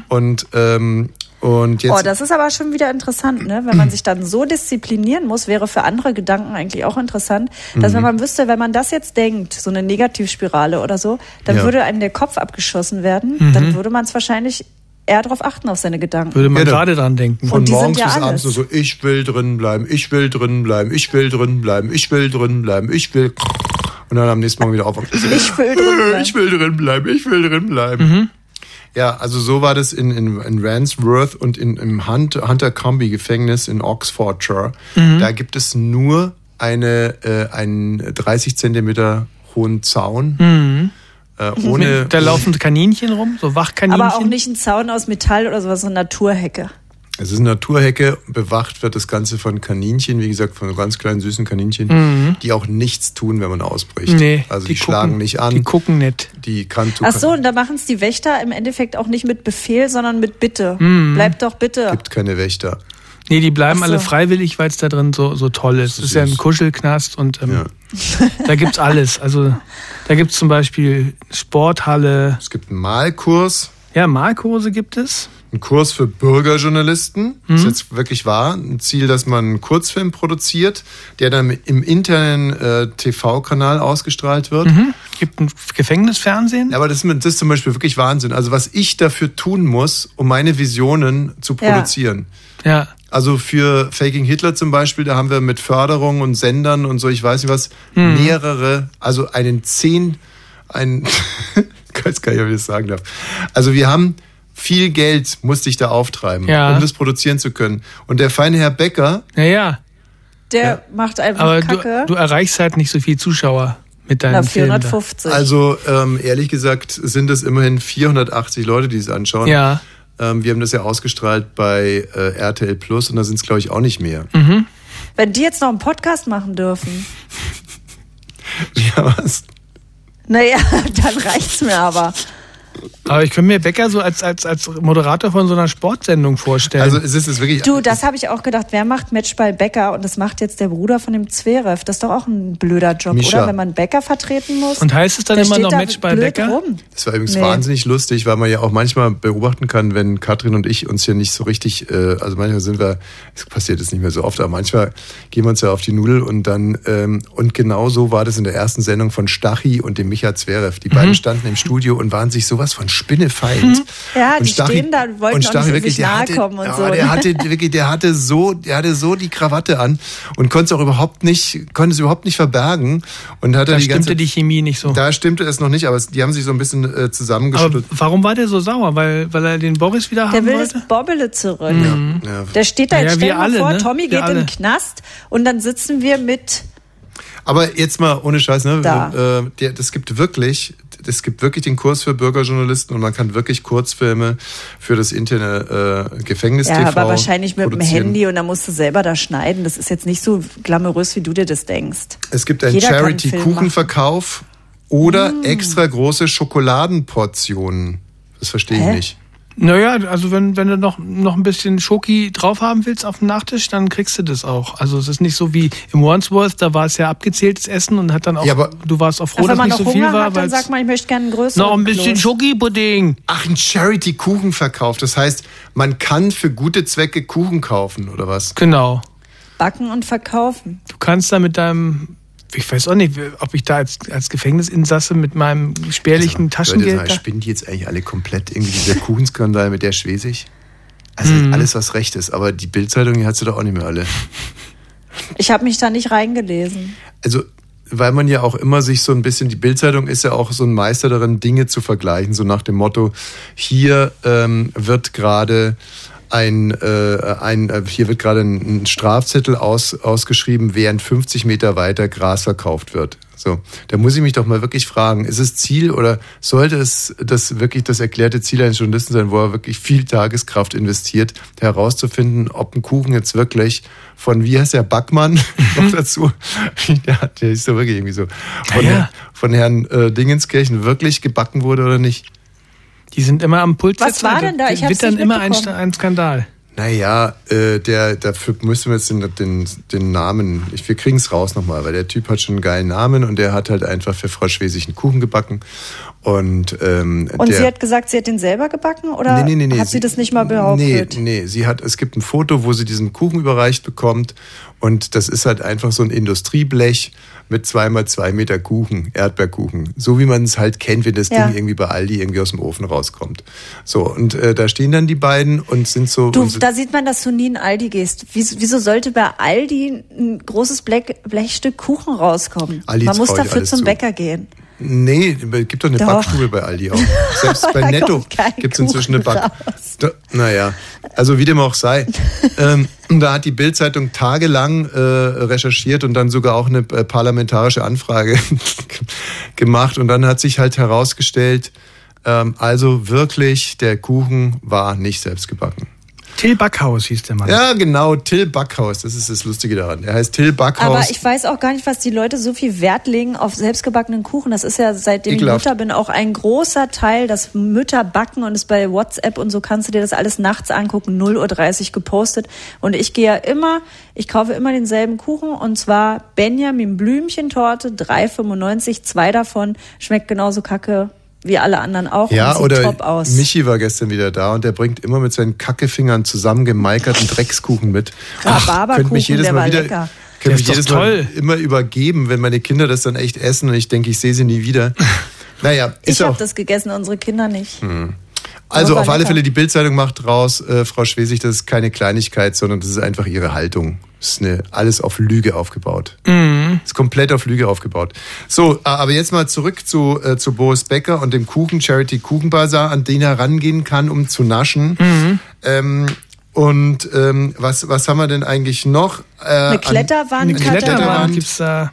Und, ähm, und jetzt. Oh, das ist aber schon wieder interessant, ne? Wenn man *clears throat* sich dann so disziplinieren muss, wäre für andere Gedanken eigentlich auch interessant, dass Mhm. wenn man wüsste, wenn man das jetzt denkt, so eine Negativspirale oder so, dann Ja. würde einem der Kopf abgeschossen werden, Mhm. dann würde man es wahrscheinlich eher darauf achten, auf seine Gedanken. Würde man Ja, gerade dran denken. von Und die sind morgens ja bis abends nur so, ich will drin bleiben, ich will drin bleiben, ich will drin bleiben, ich will drin bleiben, ich will. Und dann am nächsten Morgen wieder auf. Ich will drin bleiben. *laughs* Ich will drin bleiben, ich will drin bleiben. Mhm. Ja, also so war das in, in, in Ransworth und in, im Hunt, Hunter Combi Gefängnis in Oxfordshire. Mhm. Da gibt es nur eine, äh, einen 30 Zentimeter hohen Zaun. Mhm. Äh, ohne, da laufen Kaninchen rum, so Wachkaninchen. Aber auch nicht ein Zaun aus Metall oder sowas, so eine Naturhecke. Es ist eine Naturhecke, bewacht wird das Ganze von Kaninchen, wie gesagt, von ganz kleinen süßen Kaninchen, Mhm. die auch nichts tun, wenn man ausbricht. Nee, also die, die schlagen gucken- nicht an. die gucken nicht. Die kann Ach so, und da machen es die Wächter im Endeffekt auch nicht mit Befehl, sondern mit Bitte. Bleibt doch bitte. gibt keine Wächter. Nee, die bleiben so. alle freiwillig, weil es da drin so, so toll ist. Es ist ja ein Kuschelknast und ähm, da gibt's alles. Also da gibt's zum Beispiel Sporthalle. Es gibt einen Malkurs. Ja, Malkurse gibt es. Ein Kurs für Bürgerjournalisten. Das Mhm. ist jetzt wirklich wahr. Ein Ziel, dass man einen Kurzfilm produziert, der dann im internen äh, TV-Kanal ausgestrahlt wird. Mhm. Gibt ein Gefängnisfernsehen. Aber das, das ist zum Beispiel wirklich Wahnsinn. Also was ich dafür tun muss, um meine Visionen zu Ja. produzieren. Ja. Also für Faking Hitler zum Beispiel, da haben wir mit Förderung und Sendern und so, ich weiß nicht was, Mhm. mehrere, also einen zehn, ein, *laughs* weiß gar nicht, ob ich das sagen darf. Also wir haben viel Geld, musste ich da auftreiben, Ja. um das produzieren zu können. Und der feine Herr Becker, Ja, ja. Der macht einfach Aber du, Kacke. du erreichst halt nicht so viel Zuschauer mit deinen Na, Filmen. da. 450. also ähm, ehrlich gesagt sind es immerhin 480 Leute, die es anschauen. Ja. Ähm, wir haben das ja ausgestrahlt bei äh, RTL Plus und da sind es glaube ich auch nicht mehr. Mhm. Wenn die jetzt noch einen Podcast machen dürfen, *laughs* Ja, was? Naja, *laughs* dann reicht's mir aber. Aber ich könnte mir Becker so als, als, als Moderator von so einer Sportsendung vorstellen. Also es ist es wirklich. Du, das habe ich auch gedacht. Wer macht Matchball Becker? Und das macht jetzt der Bruder von dem Zverev. Das ist doch auch ein blöder Job, Mischa. oder? Wenn man Becker vertreten muss. Und heißt es dann immer noch da Matchball Becker? Rum. Das war übrigens Nee. wahnsinnig lustig, weil man ja auch manchmal beobachten kann, wenn Katrin und ich uns hier nicht so richtig, äh, also manchmal sind wir, es passiert jetzt nicht mehr so oft, aber manchmal gehen wir uns ja auf die Nudel und dann, ähm, und genau so war das in der ersten Sendung von Stachy und dem Micha Zverev. Die beiden standen im Studio und waren sich sowas von Spinnefeind. Ja, Und die stehen da und wollten und auch Stachy nicht so wirklich, sich der nahe hatte, kommen und ja, so. Der hatte wirklich, der hatte so, der hatte so die Krawatte an und konnte es auch überhaupt nicht, konnte es überhaupt nicht verbergen und hat da die stimmte ganze, die Chemie nicht so. da stimmte es noch nicht, aber es- die haben sich so ein bisschen äh, Aber zusammengeschüttelt. warum war der so sauer? Weil, weil er den Boris wieder Der haben will wollte? das Bobbele zurück. Mhm. Ja. Der steht da jetzt, ja, stell wir dir mal alle, vor, ne? Tommy Wir geht in alle. den Knast und dann sitzen wir mit Aber jetzt mal ohne Scheiß, ne? Da. Äh, das gibt wirklich, es gibt wirklich den Kurs für Bürgerjournalisten und man kann wirklich Kurzfilme für das interne äh, Gefängnis Ja, aber wahrscheinlich mit dem. Handy und dann musst du selber da schneiden. Das ist jetzt nicht so glamourös, wie du dir das denkst. Es gibt einen Charity-Kuchenverkauf oder Mm. extra große Schokoladenportionen. Das verstehe ich Hä? nicht. Naja, also wenn, wenn du noch, noch ein bisschen Schoki drauf haben willst auf dem Nachtisch, dann kriegst du das auch. Also es ist nicht so wie im Wandsworth, da war es ja abgezähltes Essen und hat dann auch, Ja, aber- du warst auch froh, dass man nicht noch so viel Hunger war, hat, dann sagt man, ich möchte gerne einen größeren noch ein bisschen. Schoki-Pudding. Ach, ein Charity-Kuchenverkauf. Das heißt, man kann für gute Zwecke Kuchen kaufen, oder was? Genau. Backen und verkaufen. Du kannst da mit deinem, ich weiß auch nicht, ob ich da als, als Gefängnisinsasse mit meinem spärlichen Leute, Taschengeld. da- spinnen die jetzt eigentlich alle komplett irgendwie dieser Kuchenskandal mit der Schwesig? Also Mhm. alles, was recht ist, aber die Bildzeitung, die hat sie doch auch nicht mehr alle. Ich habe mich da nicht reingelesen. Also, weil man ja auch immer sich so ein bisschen, die Bildzeitung ist ja auch so ein Meister darin, Dinge zu vergleichen, so nach dem Motto, hier ähm, wird gerade ein, äh, ein äh, hier wird gerade ein, ein Strafzettel aus, ausgeschrieben, während 50 Meter weiter Gras verkauft wird. So, da muss ich mich doch mal wirklich fragen, ist es Ziel oder sollte es das wirklich das erklärte Ziel eines Journalisten sein, wo er wirklich viel Tageskraft investiert, herauszufinden, ob ein Kuchen jetzt wirklich von, wie heißt der, Backmann *laughs* noch dazu, *laughs* der, hat- der ist doch wirklich irgendwie so, von, Ja, ja. von Herrn äh, Dingenskirchen wirklich gebacken wurde oder nicht. Die sind immer am Pult Was war denn da? Ich hab's wird dann nicht immer ein, ein Skandal. Naja, äh, der, dafür müssen wir jetzt den, den, den Namen, ich, wir kriegen es raus nochmal, weil der Typ hat schon einen geilen Namen und der hat halt einfach für Frau Schwesig einen Kuchen gebacken. Und, ähm, Und der, sie hat gesagt, sie hat den selber gebacken oder Nee, nee, nee, nee, hat sie, das nicht mal behauptet? Nee, nee, sie hat, es gibt ein Foto, wo sie diesen Kuchen überreicht bekommt und das ist halt einfach so ein Industrieblech mit zweimal zwei Meter Kuchen, Erdbeerkuchen. So wie man es halt kennt, wenn das Ja. Ding irgendwie bei Aldi irgendwie aus dem Ofen rauskommt. So, und äh, da stehen dann die beiden und sind so... Du, sind, da sieht man, dass du nie in Aldi gehst. Wieso, wieso sollte bei Aldi ein großes Blech, Blechstück Kuchen rauskommen? Aldi man muss dafür zum zu. Bäcker gehen. Nee, es gibt doch eine Doch. Backstube bei Aldi auch. *laughs* Selbst bei Netto gibt es inzwischen eine Back. Da, naja, also wie dem auch sei. *laughs* ähm, da hat die Bild-Zeitung tagelang äh, recherchiert und dann sogar auch eine äh, parlamentarische Anfrage *laughs* gemacht. Und dann hat sich halt herausgestellt, ähm, also wirklich, der Kuchen war nicht selbst gebacken. Till Backhaus hieß der Mann. Ja, genau, Till Backhaus. Das ist das Lustige daran. Er heißt Till Backhaus. Aber ich weiß auch gar nicht, was die Leute so viel Wert legen auf selbstgebackenen Kuchen. Das ist ja seitdem Ekelhaft. ich Mutter bin auch ein großer Teil, dass Mütter backen und es bei WhatsApp und so kannst du dir das alles nachts angucken, 0.30 Uhr gepostet. Und ich gehe ja immer, ich kaufe immer denselben Kuchen und zwar Benjamin Blümchentorte, 3,95, zwei davon, schmeckt genauso kacke wie alle anderen auch ja, und sieht oder top aus. Michi war gestern wieder da und der bringt immer mit seinen Kackefingern zusammengemeikerten Dreckskuchen mit. Rhabarberkuchen, könnte mich jedes der Mal war wieder, lecker. könnte mich jedes toll. Mal immer übergeben, wenn meine Kinder das dann echt essen und ich denke, ich sehe sie nie wieder. *laughs* Naja, ist ich habe das gegessen, unsere Kinder nicht. Also auf alle. Fälle, die Bildzeitung macht raus, äh, Frau Schwesig, das ist keine Kleinigkeit, sondern das ist einfach ihre Haltung. Das ist eine, alles auf Lüge aufgebaut. Mhm. Ist komplett auf Lüge aufgebaut. So, aber jetzt mal zurück zu, äh, zu Boris Becker und dem Kuchen, Charity Kuchenbazar, an den er rangehen kann, um zu naschen. Mhm. Ähm, und ähm, was, was haben wir denn eigentlich noch? Äh, Eine an- Kletterwand, Eine hat er Kletterwand Kletterwand. gibt's da.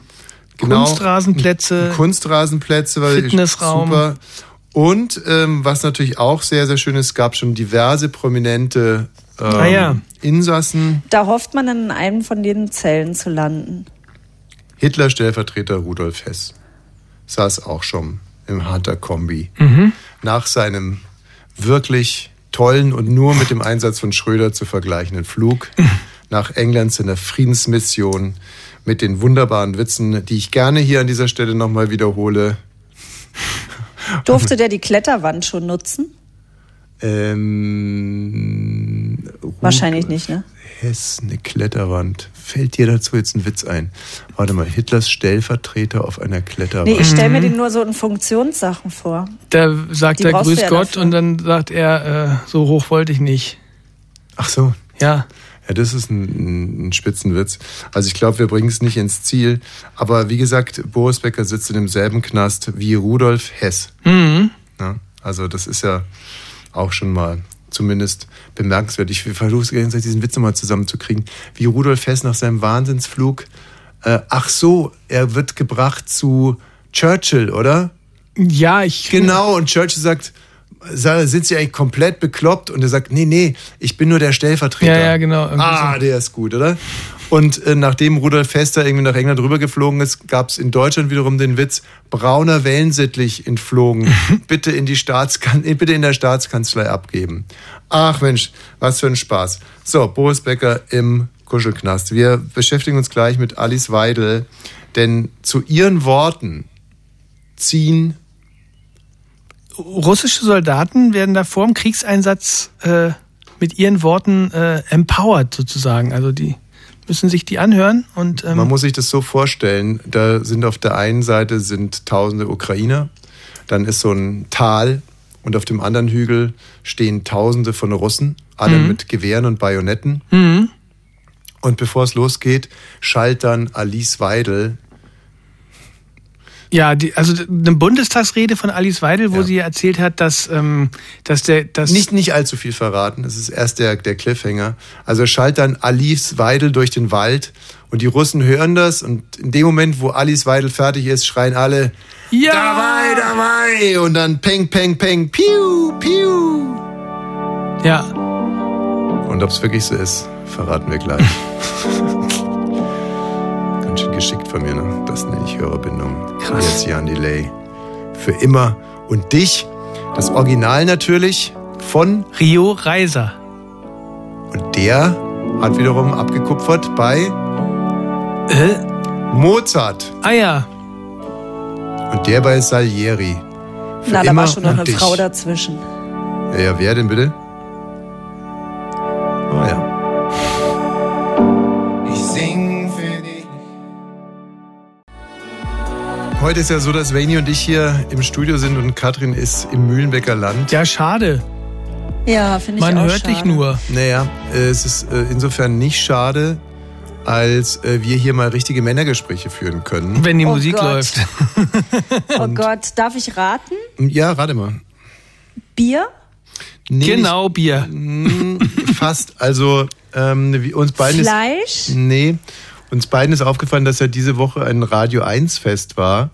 Genau. Kunstrasenplätze. Kunstrasenplätze, weil Fitnessraum. super. Und ähm, was natürlich auch sehr, sehr schön ist, es gab schon diverse prominente ähm, Ah ja. Insassen. Da hofft man in einem von den Zellen zu landen. Hitler-Stellvertreter Rudolf Hess saß auch schon im Hunter Kombi. Nach seinem wirklich tollen und nur mit dem Einsatz von Schröder zu vergleichenden Flug *laughs* nach England zu einer Friedensmission mit den wunderbaren Witzen, die ich gerne hier an dieser Stelle nochmal wiederhole. Durfte der die Kletterwand schon nutzen? Ähm, Wahrscheinlich nicht, ne? Hess, eine Kletterwand. Fällt dir dazu jetzt ein Witz ein? Warte mal, Hitlers Stellvertreter auf einer Kletterwand. Nee, ich stelle mir den nur so in Funktionssachen vor. Da sagt Die er brauchst du Grüß ja Gott dafür. und dann sagt er, äh, so hoch wollte ich nicht. Ach so. Ja. Ja, das ist ein, ein Spitzenwitz. Also ich glaube, wir bringen es nicht ins Ziel. Aber wie gesagt, Boris Becker sitzt in demselben Knast wie Rudolf Hess. Mhm. Ja, also das ist ja auch schon mal zumindest bemerkenswert. Ich versuche ganze Zeit, diesen Witz nochmal zusammenzukriegen. Wie Rudolf Hess nach seinem Wahnsinnsflug, äh, ach so, er wird gebracht zu Churchill, oder? Ja, ich. Genau, und Churchill sagt, sind Sie eigentlich komplett bekloppt? Und er sagt, nee, nee, ich bin nur der Stellvertreter. Ja, ja, genau. Ah, so. der ist gut, oder? Und äh, nachdem Rudolf Hester irgendwie nach England rübergeflogen ist, gab es in Deutschland wiederum den Witz, brauner Wellensittlich entflogen. *laughs* bitte, in die Staatskan äh, bitte in der Staatskanzlei abgeben. Ach Mensch, was für ein Spaß. So, Boris Becker im Kuschelknast. Wir beschäftigen uns gleich mit Alice Weidel, denn zu ihren Worten ziehen Russische Soldaten werden da vor dem Kriegseinsatz äh, mit ihren Worten äh, empowered sozusagen. Also die müssen sich die anhören und ähm, Man muss sich das so vorstellen, da sind auf der einen Seite sind tausende Ukrainer, dann ist so ein Tal und auf dem anderen Hügel stehen tausende von Russen, alle Mhm. mit Gewehren und Bajonetten. mhm. Und bevor es losgeht, schallt dann Alice Weidel. Ja, die, also eine Bundestagsrede von Alice Weidel, wo sie erzählt hat, dass, ähm, dass der, dass Nicht, nicht allzu viel verraten, das ist erst der, der Cliffhanger. Also schallt dann Alice Weidel durch den Wald und die Russen hören das und in dem Moment, wo Alice Weidel fertig ist, schreien alle ja, Dabei, dabei! Und dann peng, peng, peng, piu, piu. ja, Und ob es wirklich so ist, verraten wir gleich. *laughs* Schön geschickt von mir, ne? Das nenne ich Hörerbindung. Krass. Jetzt Jan Delay. Für immer. Und dich, das Original natürlich, von Rio Reiser. und der hat wiederum abgekupfert bei Äh? Mozart. Ah ja, Und der bei Salieri. Für Na, da immer war schon noch eine dich. Frau dazwischen. Ja, ja, wer denn bitte? Heute ist ja so, dass Vani und ich hier im Studio sind und Katrin ist im Mühlenbecker Land. ja, schade. Ja, finde ich Man auch hört schade. dich nur. Naja, es ist äh, insofern nicht schade, als äh, wir hier mal richtige Männergespräche führen können. Wenn die Oh Musik Gott. läuft. *laughs* Oh Gott, darf ich raten? Ja, rate mal. Bier? Nee, genau, Bier. fast. Also ähm, wie uns beiden ist, Fleisch? Nee, uns beiden ist aufgefallen, dass ja diese Woche ein Radio 1 Fest war.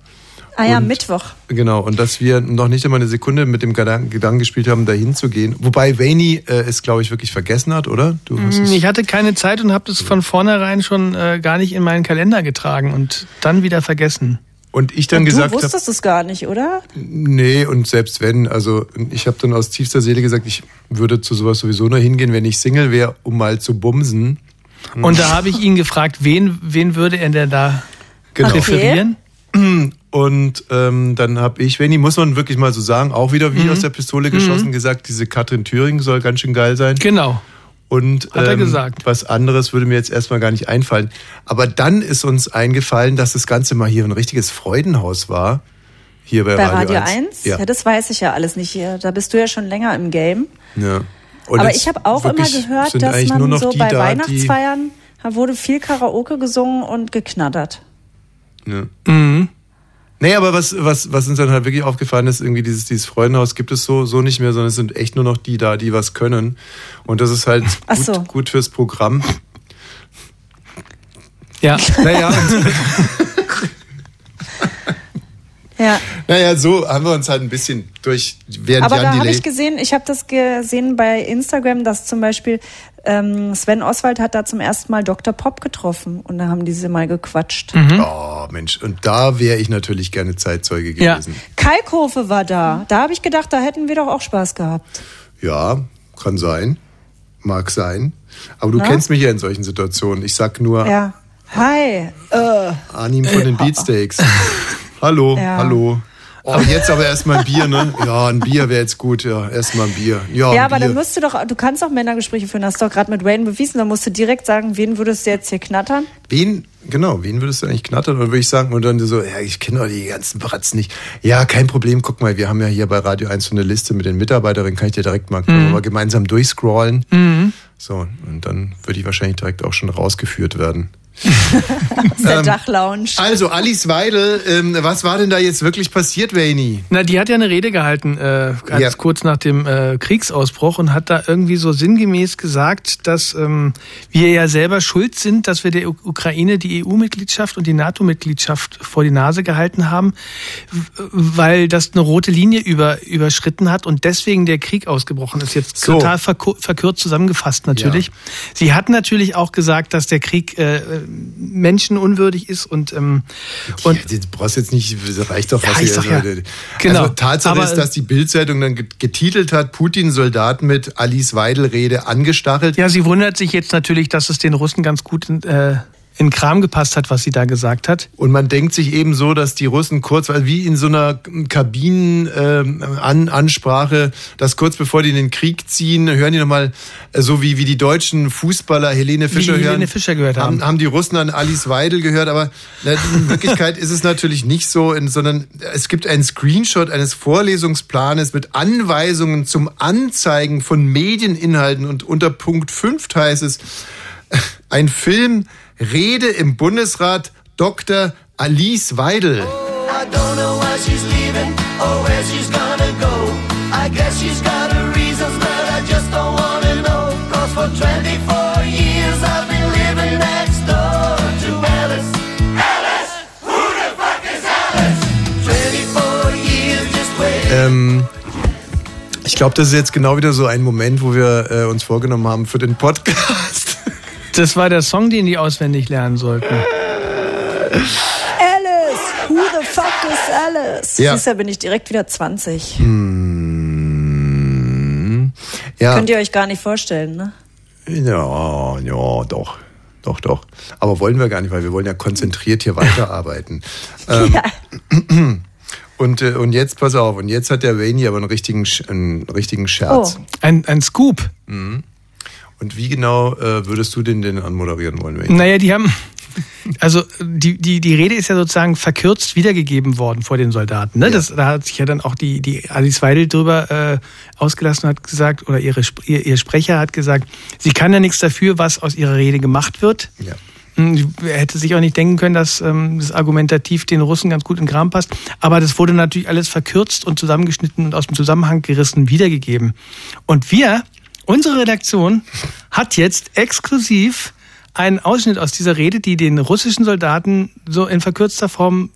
Ah ja, Und- Mittwoch. Genau, und dass wir noch nicht einmal eine Sekunde mit dem Gedanken, Gedanken gespielt haben, dahin zu gehen. Wobei Wayne äh, es, glaube ich, wirklich vergessen hat, oder? Du hast es Ich hatte keine Zeit und habe das von vornherein schon äh, gar nicht in meinen Kalender getragen und dann wieder vergessen. und ich dann Und gesagt du habe, wusstest es gar nicht, oder? nee, und selbst wenn, also ich habe dann aus tiefster Seele gesagt, ich würde zu sowas sowieso nur hingehen, wenn ich Single wäre, um mal zu bumsen. Und da habe ich ihn gefragt, wen, wen würde er denn da Genau. präferieren? Und ähm, dann habe ich, Wendy, muss man wirklich mal so sagen, auch wieder wie aus der Pistole geschossen gesagt, diese Katrin Thüring soll ganz schön geil sein. Genau. Und Hat er ähm, gesagt. was anderes würde mir jetzt erstmal gar nicht einfallen. Aber dann ist uns eingefallen, dass das Ganze mal hier ein richtiges Freudenhaus war. Hier bei, Bei Radio, Radio 1. 1? Ja. das weiß ich ja alles nicht hier. Da bist du ja schon länger im Game. ja. Und Aber ich habe auch immer gehört, dass man nur noch so bei da, Weihnachtsfeiern da wurde viel Karaoke gesungen und geknattert. Ja. Mhm. Nee, aber was, was, was uns dann halt wirklich aufgefallen ist, irgendwie dieses, dieses Freudenhaus gibt es so, so nicht mehr, sondern es sind echt nur noch die da, die was können. Und das ist halt Ach gut, so. gut fürs Programm. Ja. Naja, *laughs* *laughs* Ja. naja, so haben wir uns halt ein bisschen durch, während Aber Jan da habe ich gesehen, ich habe das gesehen bei Instagram, dass zum Beispiel ähm, Sven Oswald hat da zum ersten Mal Dr. Pop getroffen und da haben diese mal gequatscht. Mhm. Oh, Mensch, und da wäre ich natürlich gerne Zeitzeuge Ja. gewesen. Kalkofe war da. Da habe ich gedacht, da hätten wir doch auch Spaß gehabt. Ja, kann sein. Mag sein. Aber du Na? kennst mich ja in solchen Situationen. Ich sag nur Ja. Hi. Äh. Arnim von den Beatsteaks. *laughs* hallo, Ja. hallo. Oh, jetzt aber erstmal ein Bier, ne? Ja, ein Bier wäre jetzt gut, ja. Erstmal ein Bier. Ja, Ja, aber Bier. dann musst du doch, du kannst auch Männergespräche führen, hast du doch gerade mit Wayne bewiesen, dann musst du direkt sagen, wen würdest du jetzt hier knattern? Wen, genau, wen würdest du eigentlich knattern? Oder würde ich sagen, und dann so, ja, ich kenne doch die ganzen Bratzen nicht. Ja, kein Problem, guck mal, wir haben ja hier bei Radio 1 so eine Liste mit den Mitarbeiterinnen, kann ich dir direkt mal, wir mal gemeinsam durchscrollen. Mhm. So, und dann würde ich wahrscheinlich direkt auch schon rausgeführt werden. Ist *laughs* der Dachlounge. Also, Alice Weidel, ähm, was war denn da jetzt wirklich passiert, Vaini? Na, die hat ja eine Rede gehalten, äh, ganz Ja. kurz nach dem äh, Kriegsausbruch und hat da irgendwie so sinngemäß gesagt, dass ähm, wir ja selber schuld sind, dass wir der U Ukraine die EU-Mitgliedschaft und die NATO-Mitgliedschaft vor die Nase gehalten haben, weil das eine rote Linie über, überschritten hat und deswegen der Krieg ausgebrochen ist. Jetzt So. total verkürzt zusammengefasst natürlich. Sie hat natürlich auch gesagt, dass der Krieg äh, menschenunwürdig ist und ähm, und ja, du brauchst jetzt nicht, das reicht doch, was Ja, ich sag ja. also, Genau. Also, Tatsache Aber- ist, dass die Bildzeitung dann get- getitelt hat, Putin Soldaten mit Alice Weidel Rede angestachelt. Ja, sie wundert sich jetzt natürlich, dass es den Russen ganz gut äh, in Kram gepasst hat, was sie da gesagt hat. Und man denkt sich eben so, dass die Russen kurz, also wie in so einer Kabinen-Ansprache, dass kurz bevor die in den Krieg ziehen, hören die nochmal, äh, so wie, wie die deutschen Fußballer Helene Fischer hören. Helene Fischer gehört haben. haben. Haben die Russen an Alice Weidel gehört, aber in Wirklichkeit ist es natürlich nicht so, sondern es gibt einen Screenshot eines Vorlesungsplanes mit Anweisungen zum Anzeigen von Medieninhalten und unter Punkt 5 heißt es, ein Film Rede im Bundesrat Dr. Alice Weidel. I don't know why she's leaving or where she's gonna go. I guess she's got her reasons, but I just don't wanna know. Cause for 24 years I've been living next door to Alice. Alice! Who the fuck is Alice? 24 years just wait. Ähm, ich glaube, das ist jetzt genau wieder so ein Moment, wo wir äh, uns vorgenommen haben für den Podcast. *laughs* Das war der Song, den die auswendig lernen sollten. Alice! Who the fuck is Alice? Ja. Siehst du, bin ich direkt wieder 20. Hm, ja, Könnt ihr euch gar nicht vorstellen, ne? ja, ja, doch. Doch, doch. Aber wollen wir gar nicht, weil wir wollen ja konzentriert hier weiterarbeiten. *laughs* ähm, Ja. *clears throat* und, äh, und jetzt, pass auf, und jetzt hat der Wayne aber einen richtigen, einen richtigen Scherz. Oh. Ein, ein Scoop. Und wie genau äh, würdest du den denn anmoderieren wollen, Wayne? Naja, die haben. Also die, die, die Rede ist ja sozusagen verkürzt wiedergegeben worden vor den Soldaten. Ne? Ja. Das, da hat sich ja dann auch die, die Alice Weidel drüber äh, ausgelassen und hat gesagt, oder ihre, ihr, ihr Sprecher hat gesagt, sie kann ja nichts dafür, was aus ihrer Rede gemacht wird. Ja. Hm, Er hätte sich auch nicht denken können, dass ähm, das argumentativ den Russen ganz gut in den Kram passt. Aber das wurde natürlich alles verkürzt und zusammengeschnitten und aus dem Zusammenhang gerissen wiedergegeben. Und wir, unsere Redaktion, hat jetzt exklusiv einen Ausschnitt aus dieser Rede, die den russischen Soldaten so in verkürzter Form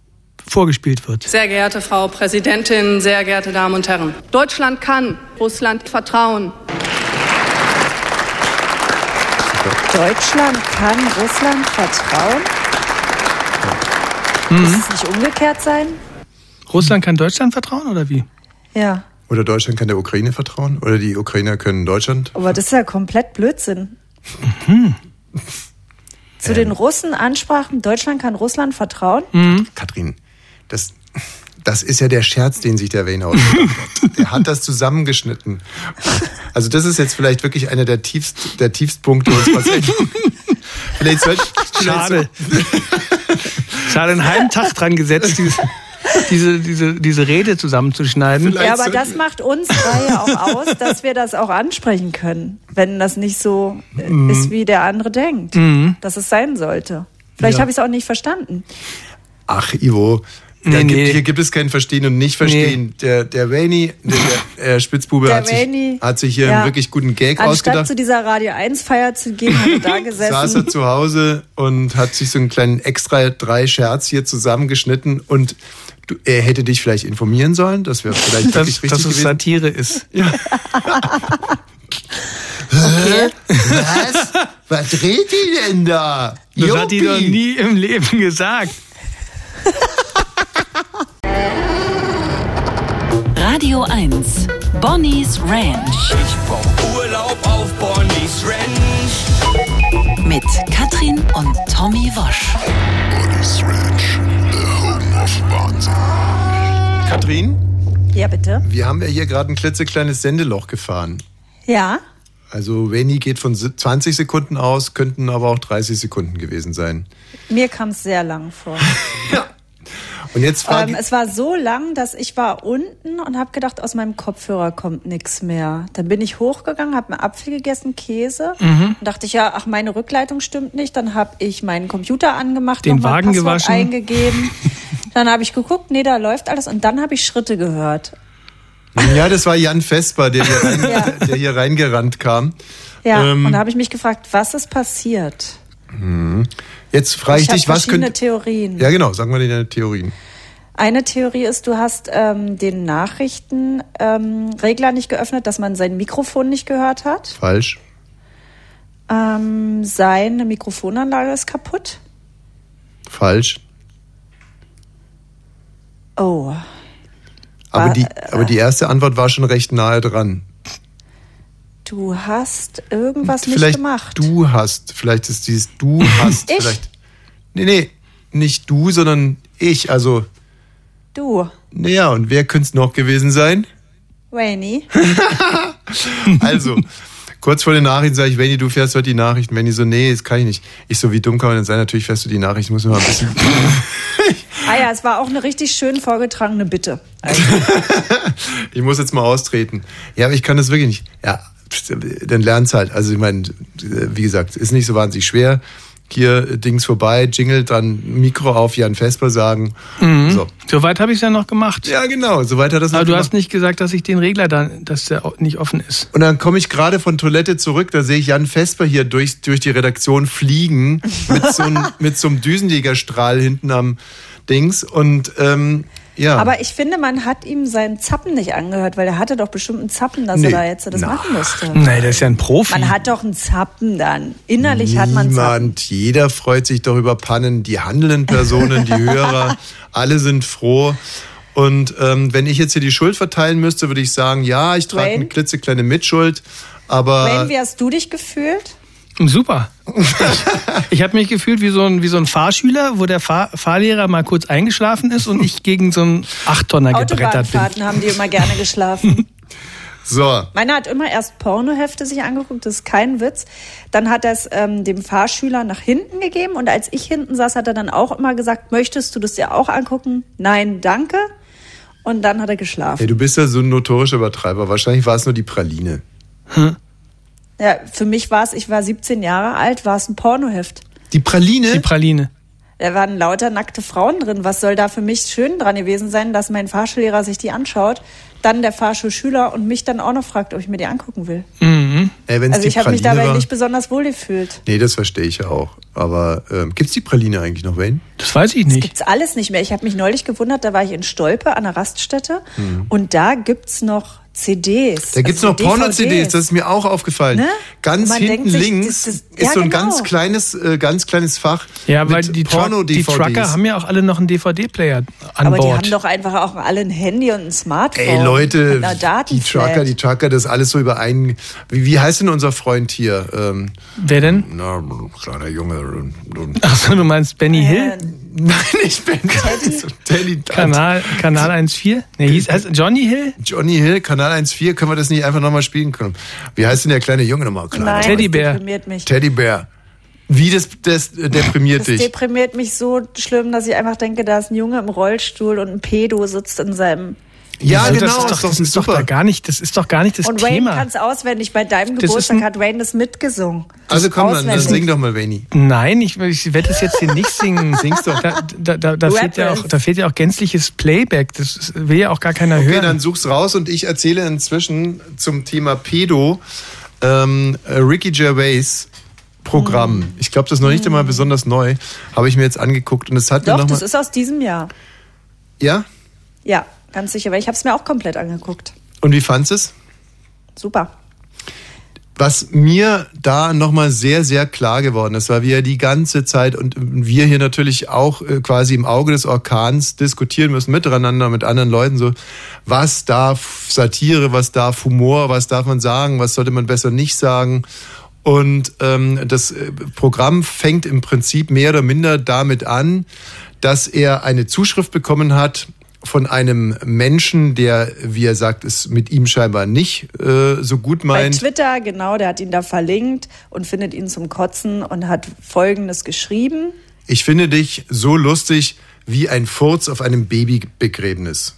vorgespielt wird. Sehr geehrte Frau Präsidentin, sehr geehrte Damen und Herren. Deutschland kann Russland vertrauen. Deutschland kann Russland vertrauen? Mhm. Muss es nicht umgekehrt sein? Russland kann Deutschland vertrauen oder wie? Ja. Oder Deutschland kann der Ukraine vertrauen? Oder die Ukrainer können Deutschland? Aber das ist ja komplett Blödsinn. Mhm. Zu den Russen Ansprachen, Deutschland kann Russland vertrauen? Mhm. Katrin, das, das ist ja der Scherz, den sich der Wayne ausgedacht hat. Der hat das zusammengeschnitten. Also das ist jetzt vielleicht wirklich einer der, tiefst, der Tiefstpunkte unserer Sendung. Vielleicht sollte, vielleicht Schade. Schade, einen halben Tag dran gesetzt, diese, diese, diese, Rede zusammenzuschneiden. Ja, aber das macht uns drei ja auch aus, dass wir das auch ansprechen können, wenn das nicht so äh, Mhm. ist, wie der andere denkt, Mhm. dass es sein sollte. Vielleicht Ja. habe ich es auch nicht verstanden. Ach, Ivo. Nee, gibt, nee. Hier gibt es kein Verstehen und Nicht-Verstehen. Der, der Wayne, der, der Spitzbube, Der hat, sich, Wayne, hat sich hier ja. einen wirklich guten Gag Anstatt ausgedacht. zu dieser Radio 1 Feier zu gehen, hat er da *laughs* saß er gesessen. zu Hause und hat sich so einen kleinen extra drei Scherz hier zusammengeschnitten und du, er hätte dich vielleicht informieren sollen, das wäre vielleicht *laughs* Dass, wirklich richtig dass es gewesen. Satire ist. *laughs* Hä? Was? Was dreht die denn da? Das hat die doch nie im Leben gesagt. Radio 1. Bonnie's Ranch. Ich brauch Urlaub auf Bonnie's Ranch. Mit Katrin und Tommy Wosch. Bonnie's Ranch, Katrin, Ja, bitte. wir haben ja hier gerade ein klitzekleines Sendeloch gefahren. Ja. Also Wayne geht von si- 20 Sekunden aus, könnten aber auch 30 Sekunden gewesen sein. Mir kam es sehr lang vor. *laughs* Und jetzt Ähm, es war so lang, dass ich war unten und habe gedacht, aus meinem Kopfhörer kommt nichts mehr. Dann bin ich hochgegangen, habe einen Apfel gegessen, Käse. Mhm. Und dachte ich, ja, ach, meine Rückleitung stimmt nicht. Dann habe ich meinen Computer angemacht, Den Wagen Passwort gewaschen. eingegeben. *laughs* Dann habe ich geguckt, nee, da läuft alles. Und dann habe ich Schritte gehört. ja, das war Jan Vesper, der hier, *laughs* rein, Ja. der hier reingerannt kam. Ja, Ähm, und da habe ich mich gefragt, was ist passiert? Mhm. Jetzt frage ich, ich dich, was könnte... Theorien. Ja, genau, sagen wir dir deine Theorien. Eine Theorie ist, du hast ähm, den Nachrichtenregler ähm, nicht geöffnet, dass man sein Mikrofon nicht gehört hat. Falsch. Ähm, seine Mikrofonanlage ist kaputt. Falsch. Oh, Aber War- die, aber die erste Antwort war schon recht nahe dran. Du hast irgendwas nicht vielleicht gemacht. du hast, vielleicht ist dieses du *laughs* hast, Ich? vielleicht. Nee, nee, nicht du, sondern ich. Also, Du, naja, und wer könnte es noch gewesen sein? Rainy. *laughs* Also, kurz vor den Nachrichten sage ich, Benny, du fährst heute die Nachrichten. Benny so, nee, das kann ich nicht. Ich so, wie dumm kann man denn sein? Natürlich fährst du die Nachrichten, muss man mal ein bisschen. *laughs* Ah ja, es war auch eine richtig schön vorgetragene Bitte. ich muss jetzt mal austreten. Ja, aber ich kann das wirklich nicht. Ja, dann lern's halt. Also ich meine, wie gesagt, ist nicht so wahnsinnig schwer. Hier äh, Dings vorbei, Jingle, dann Mikro auf, Jan Vesper sagen. Mhm. So. Soweit habe ich es ja noch gemacht. Ja, genau, soweit hat das Aber noch du gemacht. hast nicht gesagt, dass ich den Regler dann, dass der nicht offen ist. Und dann komme ich gerade von Toilette zurück, da sehe ich Jan Vesper hier durch, durch die Redaktion fliegen mit so, einem- *laughs* mit so einem Düsenjägerstrahl hinten am Dings. Und ähm, ja. Aber ich finde, man hat ihm seinen Zappen nicht angehört, weil er hatte doch bestimmt einen Zappen, dass Nee. er da jetzt das Na. machen musste. Nee, der ist ja ein Profi. Man hat doch einen Zappen dann. Innerlich hat man Zappen. Niemand, jeder freut sich doch über Pannen. Die handelnden Personen, die *laughs* Hörer, alle sind froh. Und ähm, wenn ich jetzt hier die Schuld verteilen müsste, würde ich sagen, ja, ich trage eine klitzekleine Mitschuld. Aber Wayne, wie hast du dich gefühlt? Super. Ich, habe mich gefühlt wie so, ein, wie so ein Fahrschüler, wo der Fahr Fahrlehrer mal kurz eingeschlafen ist und ich gegen so einen Achttonner gebrettert bin. Autobahnfahrten haben die immer gerne geschlafen. *laughs* so, Meiner hat immer erst Pornohefte sich angeguckt, das ist kein Witz. Dann hat er es ähm, dem Fahrschüler nach hinten gegeben und als ich hinten saß, hat er dann auch immer gesagt, möchtest du das dir auch angucken? Nein, danke. Und dann hat er geschlafen. hey, du bist ja so ein notorischer Übertreiber. Wahrscheinlich war es nur die Praline. Ja, für mich war es, ich war 17 Jahre alt, war es ein Pornoheft. Die Praline? Die Praline. Da waren lauter nackte Frauen drin. Was soll da für mich schön dran gewesen sein, dass mein Fahrschullehrer sich die anschaut, dann der Fahrschulschüler und mich dann auch noch fragt, ob ich mir die angucken will. Mhm. Ey, Also die ich habe mich dabei war- nicht besonders wohl gefühlt. Nee, das verstehe ich ja auch. Aber ähm, gibt's die Praline eigentlich noch, Wayne? Das weiß ich Das gibt's alles nicht mehr. Ich habe mich neulich gewundert, da war ich in Stolpe an der Raststätte Mhm. und da gibt's noch CDs. Da gibt's also noch Porno-CDs, das ist mir auch aufgefallen. Ne? Ganz Man hinten sich, links das- das- ist ja, so ein genau. ganz kleines, äh, ganz kleines Fach. Ja, weil die, Truck, die Porno-DVDs. Trucker haben ja auch alle noch einen DVD-Player an Aber die Bord. haben doch einfach auch alle ein Handy und ein Smartphone. Ey Leute, die. Trucker, die Trucker, das ist alles so überein. Wie, wie heißt denn unser Freund hier? Ähm, Wer denn? Na, kleiner Junge. Achso, du meinst Benny Hill? Nein, ich bin Teddy. Kanal, Kanal 1.4? Nee, hieß, heißt Johnny Hill? Johnny Hill, Kanal 1.4, können wir das nicht einfach nochmal spielen können? Wie heißt denn der kleine Junge nochmal? Kleiner Nein, Teddybär. das deprimiert mich. Teddybär. Wie das, das äh, deprimiert Das dich? deprimiert mich so schlimm, dass ich einfach denke, da ist ein Junge im Rollstuhl und ein Pedo sitzt in seinem. Ja, Also genau, Das ist doch, ist doch das ist doch super. da gar nicht, das ist doch gar nicht das und Wayne Thema. kann es auswendig. Bei deinem Geburtstag hat Wayne das mitgesungen. Also komm, dann, dann Auswendig. sing doch mal, Veni. Nein, ich, ich werde das jetzt hier nicht singen. *laughs* Sing's doch. Da, da, da, da, fehlt ja auch, da fehlt ja auch gänzliches Playback. Das ist- will ja auch gar keiner Okay, hören. dann such's raus und ich erzähle inzwischen zum Thema Pedo ähm, äh, Ricky Gervais Programm. Mhm. Ich glaube, das ist noch nicht einmal besonders neu. Habe ich mir jetzt angeguckt und es hat mir Doch, noch das mal, ist aus diesem Jahr. Ja? Ja, ganz sicher, weil ich habe es mir auch komplett angeguckt. Und wie fandst es? Super. Was mir da nochmal sehr, sehr klar geworden ist, weil wir ja die ganze Zeit und wir hier natürlich auch äh, quasi im Auge des Orkans diskutieren müssen, miteinander, mit anderen Leuten, so, was darf Satire, was darf Humor, was darf man sagen, was sollte man besser nicht sagen. Und ähm, das äh, Programm fängt im Prinzip mehr oder minder damit an, dass er eine Zuschrift bekommen hat von einem Menschen, der, wie er sagt, es mit ihm scheinbar nicht äh, so gut Bei meint. Twitter, genau, der hat ihn da verlinkt und findet ihn zum Kotzen und hat Folgendes geschrieben. Ich finde dich so lustig wie ein Furz auf einem Babybegräbnis.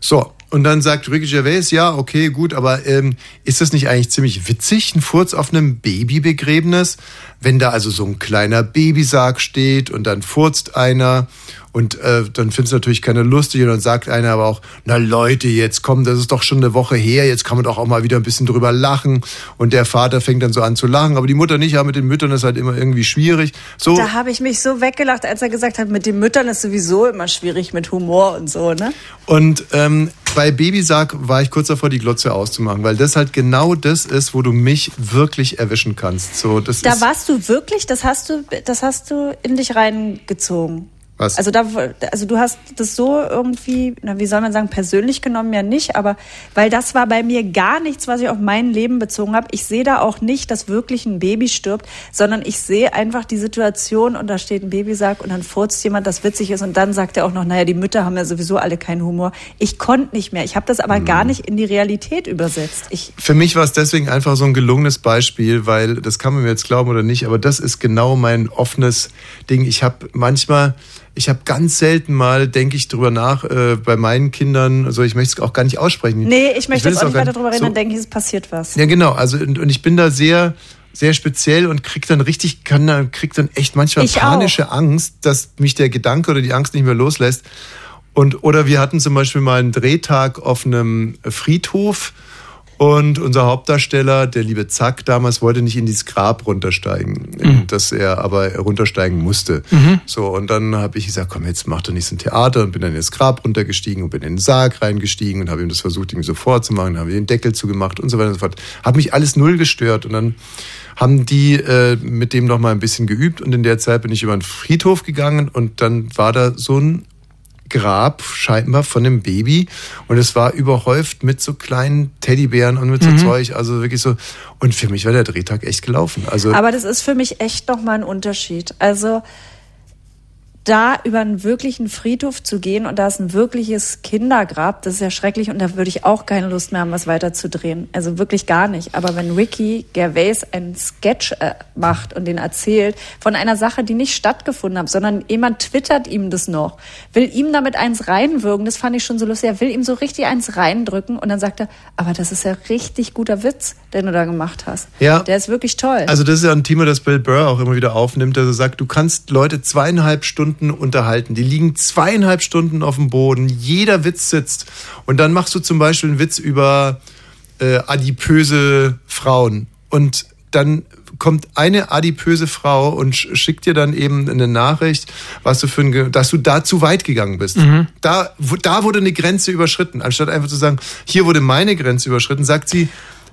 So, und dann sagt Ricky Gervais, ja, okay, gut, aber ähm, ist das nicht eigentlich ziemlich witzig, ein Furz auf einem Babybegräbnis? Wenn da also so ein kleiner Babysarg steht und dann furzt einer und äh, dann findet es natürlich keiner lustig und dann sagt einer aber auch, na Leute, jetzt komm, das ist doch schon eine Woche her, jetzt kann man doch auch mal wieder ein bisschen drüber lachen und der Vater fängt dann so an zu lachen, aber die Mutter nicht, ja, mit den Müttern ist halt immer irgendwie schwierig. So, Da habe ich mich so weggelacht, als er gesagt hat, mit den Müttern ist sowieso immer schwierig mit Humor und so, ne? Und ähm, bei Babysarg war ich kurz davor, die Glotze auszumachen, weil das halt genau das ist, wo du mich wirklich erwischen kannst. So, das Da warst du wirklich, das hast du, das hast du in dich reingezogen. Was? Also da, also du hast das so irgendwie, na, wie soll man sagen, persönlich genommen ja nicht, aber weil das war bei mir gar nichts, was ich auf mein Leben bezogen habe. Ich sehe da auch nicht, dass wirklich ein Baby stirbt, sondern ich sehe einfach die Situation und da steht ein Babysack und dann furzt jemand, das witzig ist und dann sagt er auch noch, naja, die Mütter haben ja sowieso alle keinen Humor. Ich konnte nicht mehr. Ich habe das aber gar nicht in die Realität übersetzt. Ich, für mich war es deswegen einfach so ein gelungenes Beispiel, weil das kann man mir jetzt glauben oder nicht, aber das ist genau mein offenes Ding. Ich habe manchmal, ich habe ganz selten mal, denke ich drüber nach, äh, bei meinen Kindern, also ich möchte es auch gar nicht aussprechen. nee, ich möchte will jetzt es auch nicht weiter drüber reden, so- dann denke ich, es passiert was. Ja, genau. Also und, und ich bin da sehr, sehr speziell und krieg dann richtig, kann dann, krieg dann echt manchmal Ich auch. panische Angst, dass mich der Gedanke oder die Angst nicht mehr loslässt. Und oder wir hatten zum Beispiel mal einen Drehtag auf einem Friedhof und unser Hauptdarsteller, der liebe Zack, damals wollte nicht in dieses Grab runtersteigen, in das er aber runtersteigen musste. So, und dann habe ich gesagt, komm, jetzt mach doch nicht so ein Theater und bin dann ins Grab runtergestiegen und bin in den Sarg reingestiegen und habe ihm das versucht, ihm so vorzumachen, dann haben wir den Deckel zugemacht und so weiter und so fort. Hat mich alles null gestört und dann haben die äh, mit dem noch mal ein bisschen geübt und in der Zeit bin ich über den Friedhof gegangen und dann war da so ein Grab scheinbar von einem Baby und es war überhäuft mit so kleinen Teddybären und mit so Mhm. Zeug, also wirklich so und für mich war der Drehtag echt gelaufen. Also Aber das ist für mich echt nochmal ein Unterschied. Also da über einen wirklichen Friedhof zu gehen und da ist ein wirkliches Kindergrab, das ist ja schrecklich und da würde ich auch keine Lust mehr haben, was weiterzudrehen. Also wirklich gar nicht. Aber wenn Ricky Gervais einen Sketch äh, macht und den erzählt von einer Sache, die nicht stattgefunden hat, sondern jemand twittert ihm das noch, will ihm damit eins reinwirken, das fand ich schon so lustig, er will ihm so richtig eins reindrücken und dann sagt er, aber das ist ja richtig guter Witz, den du da gemacht hast. Ja. Der ist wirklich toll. Also das ist ja ein Thema, das Bill Burr auch immer wieder aufnimmt, dass er sagt, du kannst Leute zweieinhalb Stunden unterhalten. Die liegen zweieinhalb Stunden auf dem Boden, jeder Witz sitzt. Und dann machst du zum Beispiel einen Witz über äh, adipöse Frauen. Und dann kommt eine adipöse Frau und sch- schickt dir dann eben eine Nachricht, was du für ein, dass du da zu weit gegangen bist. Da, wo- da wurde eine Grenze überschritten. Anstatt einfach zu sagen, hier wurde meine Grenze überschritten, sagt sie,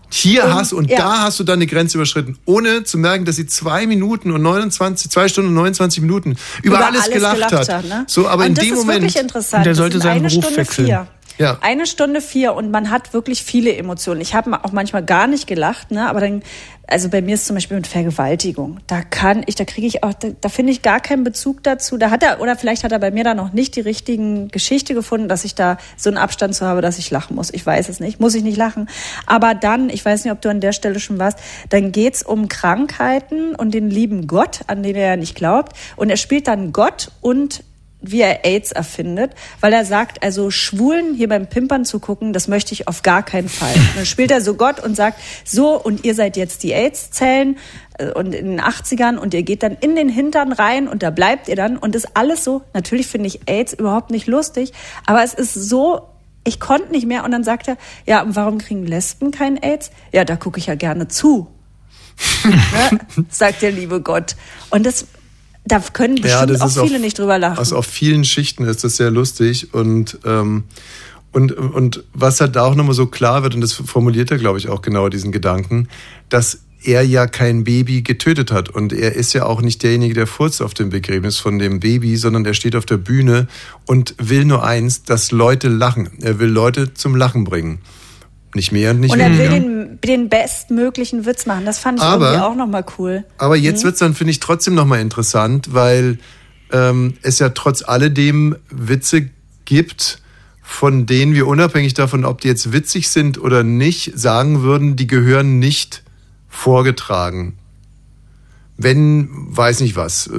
hier Und- hast und ja. da hast du dann eine Grenze überschritten, ohne zu merken, dass sie zwei Minuten und 29, zwei Stunden und 29 Minuten über, alles, gelacht, hat. ne? So, aber und in das dem ist Moment. wirklich interessant. Der sollte seinen eine Beruf Stunde wechseln. Vier. Ja. Eine Stunde vier und man hat wirklich viele Emotionen. Ich habe auch manchmal gar nicht gelacht, ne? aber dann, also bei mir ist zum Beispiel mit Vergewaltigung. Da kann ich, da kriege ich auch, da, da finde ich gar keinen Bezug dazu. Da hat er, oder vielleicht hat er bei mir da noch nicht die richtigen Geschichte gefunden, dass ich da so einen Abstand zu habe, dass ich lachen muss. Ich weiß es nicht, muss ich nicht lachen. Aber dann, ich weiß nicht, ob du an der Stelle schon warst, dann geht's um Krankheiten und den lieben Gott, an den er ja nicht glaubt. Und er spielt dann Gott und wie er AIDS erfindet, weil er sagt, also Schwulen hier beim Pimpern zu gucken, das möchte ich auf gar keinen Fall. Und dann spielt er so Gott und sagt, so, und ihr seid jetzt die AIDS-Zellen äh, und in den 80ern und ihr geht dann in den Hintern rein und da bleibt ihr dann und das alles so, natürlich finde ich AIDS überhaupt nicht lustig, aber es ist so, ich konnte nicht mehr und dann sagt er, ja, warum kriegen Lesben kein AIDS? Ja, da gucke ich ja gerne zu. *laughs* ne? Sagt der liebe Gott. Und das, da können bestimmt auch viele auf- nicht drüber lachen. Also auf vielen Schichten ist das sehr lustig und ähm, und, und was halt da auch nochmal so klar wird, und das formuliert er, glaube ich, auch genau diesen Gedanken, dass er ja kein Baby getötet hat. Und er ist ja auch nicht derjenige, der furzt auf dem Begräbnis von dem Baby, sondern er steht auf der Bühne und will nur eins, dass Leute lachen. Er will Leute zum Lachen bringen. Nicht mehr und nicht und er will weniger. den, den bestmöglichen Witz machen. Das fand ich Aber- irgendwie auch nochmal cool. Aber jetzt Mhm. wird's dann, finde ich, trotzdem nochmal interessant, weil ähm, es ja trotz alledem Witze gibt, von denen wir unabhängig davon, ob die jetzt witzig sind oder nicht, sagen würden, die gehören nicht vorgetragen. Wenn, weiß nicht was, äh,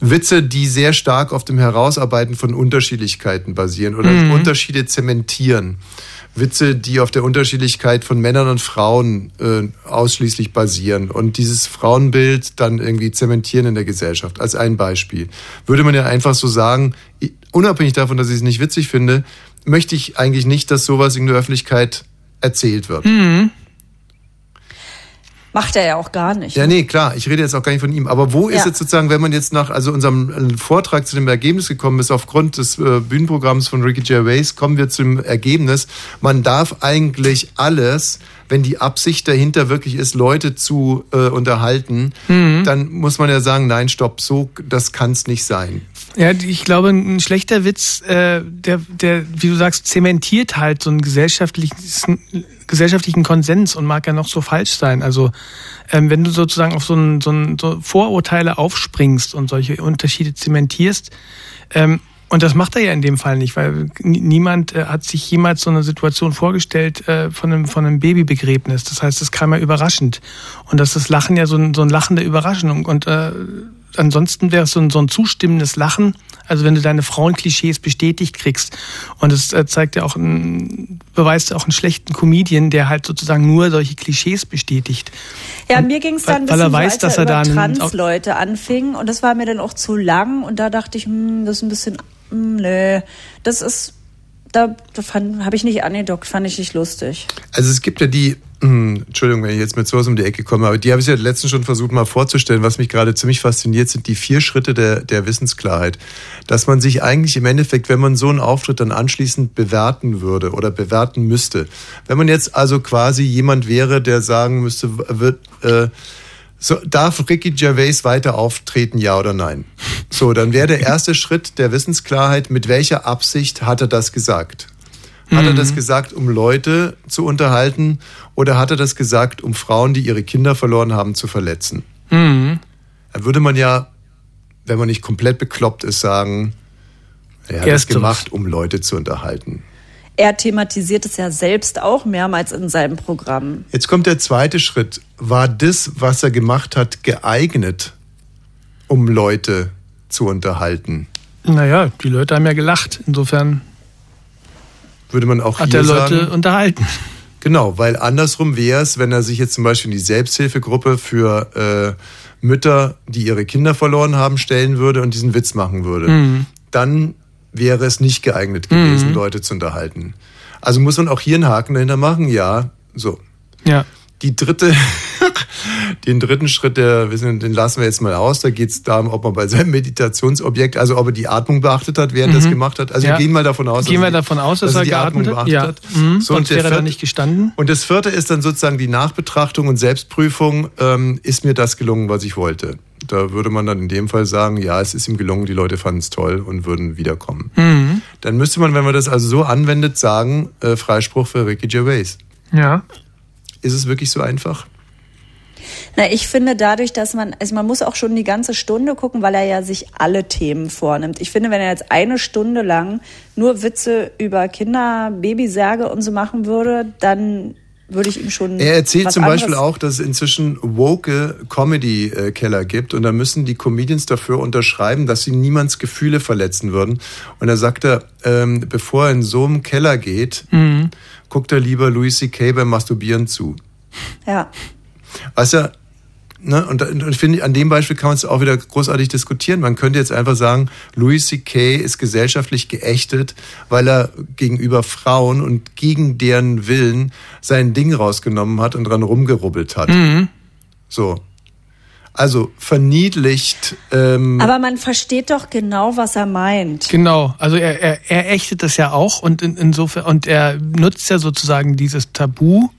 Witze, die sehr stark auf dem Herausarbeiten von Unterschiedlichkeiten basieren oder Mhm. Unterschiede zementieren. Witze, die auf der Unterschiedlichkeit von Männern und Frauen äh, ausschließlich basieren und dieses Frauenbild dann irgendwie zementieren in der Gesellschaft. Als ein Beispiel. Würde man ja einfach so sagen, unabhängig davon, dass ich es nicht witzig finde, möchte ich eigentlich nicht, dass sowas in der Öffentlichkeit erzählt wird. Mhm. Macht er ja auch gar nicht. Ja, nee, klar, ich rede jetzt auch gar nicht von ihm. Aber wo ist Ja. jetzt sozusagen, wenn man jetzt nach also unserem äh, Vortrag zu dem Ergebnis gekommen ist, aufgrund des äh, Bühnenprogramms von Ricky Gervais, kommen wir zum Ergebnis, man darf eigentlich alles, wenn die Absicht dahinter wirklich ist, Leute zu äh, unterhalten, Mhm. dann muss man ja sagen, nein, stopp, so, das kann es nicht sein. Ja, ich glaube, ein schlechter Witz, äh, der, der, wie du sagst, zementiert halt so einen gesellschaftliches, gesellschaftlichen Konsens und mag ja noch so falsch sein. Also ähm, wenn du sozusagen auf so, ein, so, ein, so Vorurteile aufspringst und solche Unterschiede zementierst, ähm, und das macht er ja in dem Fall nicht, weil niemand äh, hat sich jemals so eine Situation vorgestellt äh, von, einem, von einem Babybegräbnis. Das heißt, es kam ja überraschend. Und das ist Lachen ja so ein, so ein Lachen der Überraschung. Und äh, ansonsten wäre es so ein, so ein zustimmendes Lachen. Also wenn du deine Frauenklischees bestätigt kriegst. Und das äh, zeigt ja auch, ein, beweist ja auch einen schlechten Comedian, der halt sozusagen nur solche Klischees bestätigt. Ja, mir ging es dann ein Weil- bisschen weil er weiß, so, als dass er da über einen- Trans-Leute anfing und das war mir dann auch zu lang und da dachte ich, hm, das ist ein bisschen, hm, nee, das ist, da, da habe ich nicht angedockt, fand ich nicht lustig. Also es gibt ja die, hm, Entschuldigung, wenn ich jetzt mit sowas um die Ecke komme, aber die habe ich ja letztens schon versucht mal vorzustellen. Was mich gerade ziemlich fasziniert, sind die vier Schritte der, der Wissensklarheit. Dass man sich eigentlich im Endeffekt, wenn man so einen Auftritt dann anschließend bewerten würde oder bewerten müsste. Wenn man jetzt also quasi jemand wäre, der sagen müsste, wird, äh, so, darf Ricky Gervais weiter auftreten, ja oder nein? So, dann wäre der erste Schritt der Wissensklarheit, mit welcher Absicht hat er das gesagt? Hat er das gesagt, um Leute zu unterhalten oder hat er das gesagt, um Frauen, die ihre Kinder verloren haben, zu verletzen? Mhm. Da würde man ja wenn man nicht komplett bekloppt ist, sagen, er hat es ist gemacht, um Leute zu unterhalten. Er thematisiert es ja selbst auch mehrmals in seinem Programm. Jetzt kommt der zweite Schritt. War das, was er gemacht hat, geeignet, um Leute zu unterhalten? Naja, die Leute haben ja gelacht. Insofern Würde man auch hat hier er Leute sagen, unterhalten. Genau, weil andersrum wäre es, wenn er sich jetzt zum Beispiel in die Selbsthilfegruppe für äh, Mütter, die ihre Kinder verloren haben, stellen würde und diesen Witz machen würde. Mhm. Dann wäre es nicht geeignet gewesen, Mhm. Leute zu unterhalten. Also muss man auch hier einen Haken dahinter machen, ja, so. Ja. Die dritte, *laughs* den dritten Schritt, der, den lassen wir jetzt mal aus. Da geht es darum, ob man bei seinem Meditationsobjekt, also ob er die Atmung beachtet hat, während er Mhm. das gemacht hat. Also Ja. wir gehen mal davon aus, Gehen dass wir er die- davon aus, dass, dass er die Atmung beachtet Ja. hat. Mhm. So, und Sonst wäre er da nicht gestanden. Und das vierte ist dann sozusagen die Nachbetrachtung und Selbstprüfung. Ähm, ist mir das gelungen, was ich wollte? Da würde man dann in dem Fall sagen, ja, es ist ihm gelungen, die Leute fanden es toll und würden wiederkommen. Mhm. Dann müsste man, wenn man das also so anwendet, sagen, äh, Freispruch für Ricky Gervais. Ja. Ist es wirklich so einfach? Na, ich finde dadurch, dass man, also man muss auch schon die ganze Stunde gucken, weil er ja sich alle Themen vornimmt. Ich finde, wenn er jetzt eine Stunde lang nur Witze über Kinder, Babysärge und so machen würde, dann würde ich ihm schon. Er erzählt was zum Beispiel auch, dass es inzwischen woke Comedy-Keller gibt und da müssen die Comedians dafür unterschreiben, dass sie niemands Gefühle verletzen würden. Und da sagt er, ähm, bevor er in so einem Keller geht, Mhm. guckt er lieber Louis C.K. beim Masturbieren zu. Ja. Was ja, ne, und, und ich finde, an dem Beispiel kann man es auch wieder großartig diskutieren. Man könnte jetzt einfach sagen, Louis C.K. ist gesellschaftlich geächtet, weil er gegenüber Frauen und gegen deren Willen sein Ding rausgenommen hat und dran rumgerubbelt hat. Mhm. So. Also verniedlicht. Ähm, Aber man versteht doch genau, was er meint. Genau, also er, er, er ächtet das ja auch und in, insofern und er nutzt ja sozusagen dieses Tabu,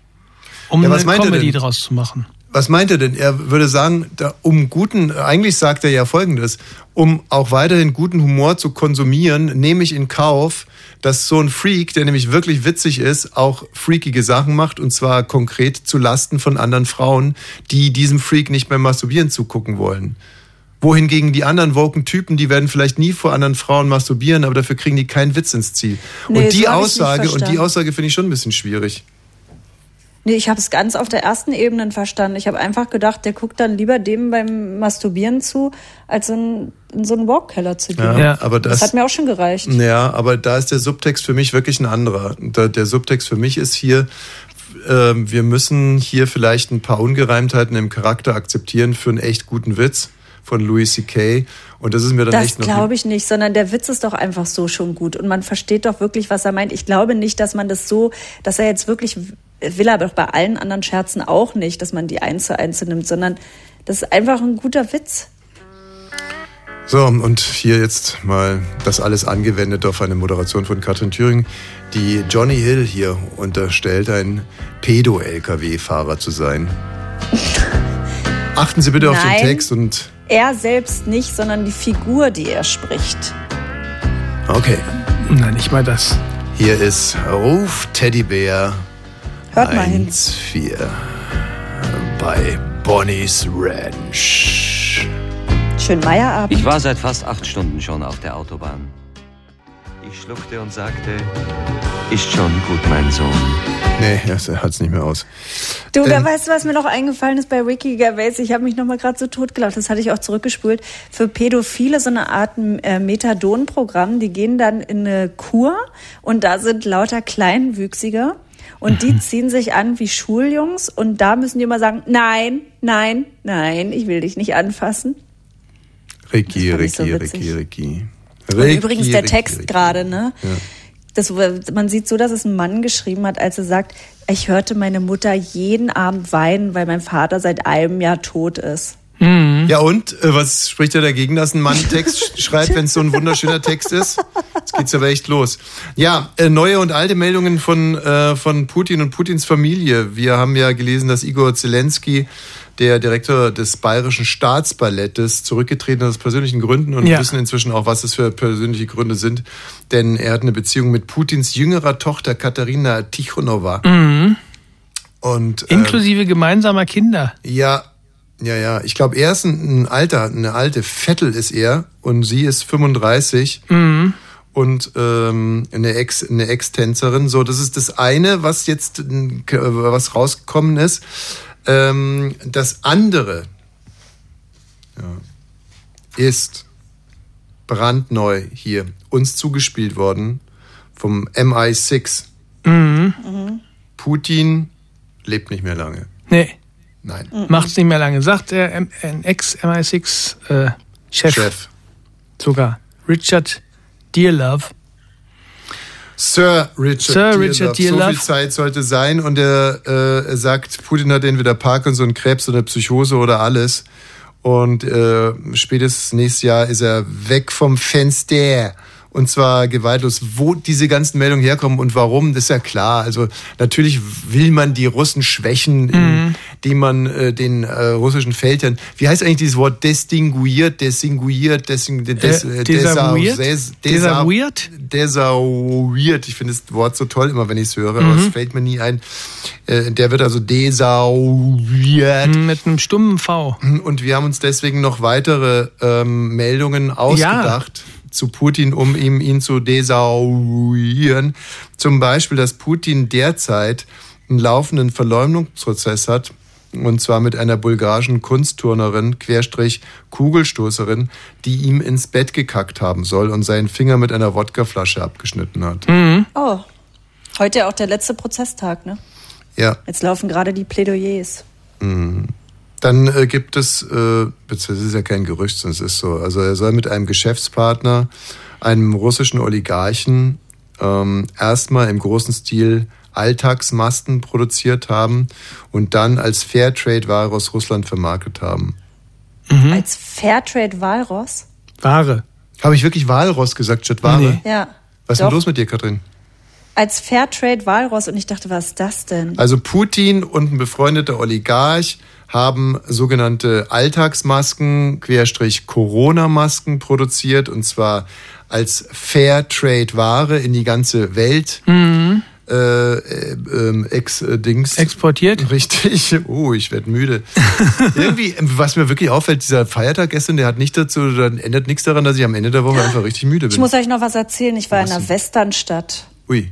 um Ja, was eine meint er Comedy denn? draus zu machen. Was meint er denn? Er würde sagen, da, um guten, eigentlich sagt er ja Folgendes, um auch weiterhin guten Humor zu konsumieren, nehme ich in Kauf, dass so ein Freak, der nämlich wirklich witzig ist, auch freakige Sachen macht und zwar konkret zu Lasten von anderen Frauen, die diesem Freak nicht beim Masturbieren zugucken wollen. Wohingegen die anderen woken Typen, die werden vielleicht nie vor anderen Frauen masturbieren, aber dafür kriegen die keinen Witz ins Ziel. Nee, und die Aussage, und die. Aussage finde ich schon ein bisschen schwierig. Nee, ich habe es ganz auf der ersten Ebene verstanden. Ich habe einfach gedacht, der guckt dann lieber dem beim Masturbieren zu, als in, in so einen Walkkeller zu gehen. Ja, Ja. aber das- das hat mir auch schon gereicht. Ja, aber da ist der Subtext für mich wirklich ein anderer. Da- Der Subtext für mich ist hier, äh, wir müssen hier vielleicht ein paar Ungereimtheiten im Charakter akzeptieren für einen echt guten Witz von Louis C.K. Und das ist mir dann Das echt noch. glaube ich nicht, sondern der Witz ist doch einfach so schon gut und man versteht doch wirklich, was er meint. Ich glaube nicht, dass man das so, dass er jetzt wirklich will, er doch bei allen anderen Scherzen auch nicht, dass man die eins zu eins nimmt, sondern das ist einfach ein guter Witz. So, und hier jetzt mal das alles angewendet auf eine Moderation von Katrin Thüring, die Johnny Hill hier unterstellt, ein Pedo-LKW-Fahrer zu sein. Achten Sie bitte auf den Nein. Text und. Er selbst nicht, sondern die Figur, die er spricht. Okay. Nein, nicht mal das. Hier ist Ruf Teddybär Hört mal hin. 1-4 bei Bonnie's Ranch. Schönen Meierabend. Ich war seit fast acht Stunden schon auf der Autobahn. Ich schluckte und sagte, ist schon gut, mein Sohn. Nee, er hat's nicht mehr aus. Du, da Ähm, weißt du, was mir noch eingefallen ist bei Ricky Gervais? Ich habe mich noch mal gerade so totgelacht. Das hatte ich auch zurückgespult. Für Pädophile so eine Art äh, Methadon-Programm. Die gehen dann in eine Kur und da sind lauter Kleinwüchsige und die ziehen sich an wie Schuljungs und da müssen die immer sagen, nein, nein, nein, ich will dich nicht anfassen. Ricky, ich so Ricky. Ricky, Ricky. Und Ricky, übrigens der Ricky, Text Ricky. gerade, ne? Ja. Das, man sieht so, dass es ein Mann geschrieben hat, als er sagt, ich hörte meine Mutter jeden Abend weinen, weil mein Vater seit einem Jahr tot ist. Ja, und äh, was spricht er dagegen, dass ein Mann Text *laughs* schreibt, wenn es so ein wunderschöner Text ist? Jetzt geht's aber echt los. Ja, äh, neue und alte Meldungen von, äh, von Putin und Putins Familie. Wir haben ja gelesen, dass Igor Zelensky, der Direktor des Bayerischen Staatsballettes, zurückgetreten ist aus persönlichen Gründen und Ja. wissen inzwischen auch, was es für persönliche Gründe sind. Denn er hat eine Beziehung mit Putins jüngerer Tochter Katharina Tichonova. Mhm. Und, äh, Inklusive gemeinsamer Kinder. ja, Ja, ja. Ich glaube, er ist ein, ein alter, eine alte Vettel ist er und sie ist 35 Mhm. und ähm, eine Ex, eine Ex-Tänzerin. So, das ist das eine, was jetzt, was rausgekommen ist. Ähm, das andere ja, ist brandneu hier uns zugespielt worden vom MI6. Mhm. Putin lebt nicht mehr lange. Nee. Nein. Macht's nicht mehr lange. Sagt der M- ein Ex-MI6-Chef. Äh. Sogar. Richard Dearlove. Sir Richard Sir Dearlove. Richard So Dearlove. viel Zeit sollte sein und er, äh, er sagt, Putin hat entweder Parkinson, Krebs oder Psychose oder alles. Und äh, spätestens nächstes Jahr ist er weg vom Fenster. Und zwar gewaltlos. Wo diese ganzen Meldungen herkommen und warum, das ist ja klar. Also natürlich will man die Russen schwächen, indem man äh, den äh, russischen Feldherren, wie heißt eigentlich dieses Wort distinguiert, distinguiert, desing, des, Äh, äh, desavouiert? des- Desavouiert? Desavouiert. Ich finde das Wort so toll immer, wenn ich es höre, aber Mhm. es fällt mir nie ein. Äh, Der wird also desavouiert. Mit einem stummen V. Und wir haben uns deswegen noch weitere ähm, Meldungen ausgedacht zu Putin, um ihm ihn zu desavouieren. Zum Beispiel, dass Putin derzeit einen laufenden Verleumdungsprozess hat. Und zwar mit einer bulgarischen Kunstturnerin, Querstrich Kugelstoßerin, die ihm ins Bett gekackt haben soll und seinen Finger mit einer Wodkaflasche abgeschnitten hat. Oh. Heute auch der letzte Prozesstag, ne? Ja. Jetzt laufen gerade die Plädoyers. Mhm. Dann äh, gibt es, äh, es ist ja kein Gerücht, sondern es ist so, also er soll mit einem Geschäftspartner, einem russischen Oligarchen, ähm, erstmal im großen Stil Alltagsmasten produziert haben und dann als Fairtrade-Ware aus Russland vermarktet haben. Als Fairtrade Walross? Ware. Habe ich wirklich Walross gesagt statt Ware? Ja. Was ist denn los mit dir, Katrin? Als Fairtrade Walross und ich dachte, was ist das denn? Also Putin und ein befreundeter Oligarch haben sogenannte Alltagsmasken, Querstrich Corona-Masken produziert und zwar als Fairtrade-Ware in die ganze Welt. Mhm. Äh, äh, ähm, ex äh, Dings. Exportiert? Richtig. *laughs* Oh, ich werde müde. *laughs* Irgendwie, ähm, was mir wirklich auffällt, dieser Feiertag gestern, der hat nicht dazu, dann ändert nichts daran, dass ich am Ende der Woche einfach richtig müde bin. Ich muss euch noch was erzählen. Ich war in einer Westernstadt. Ui.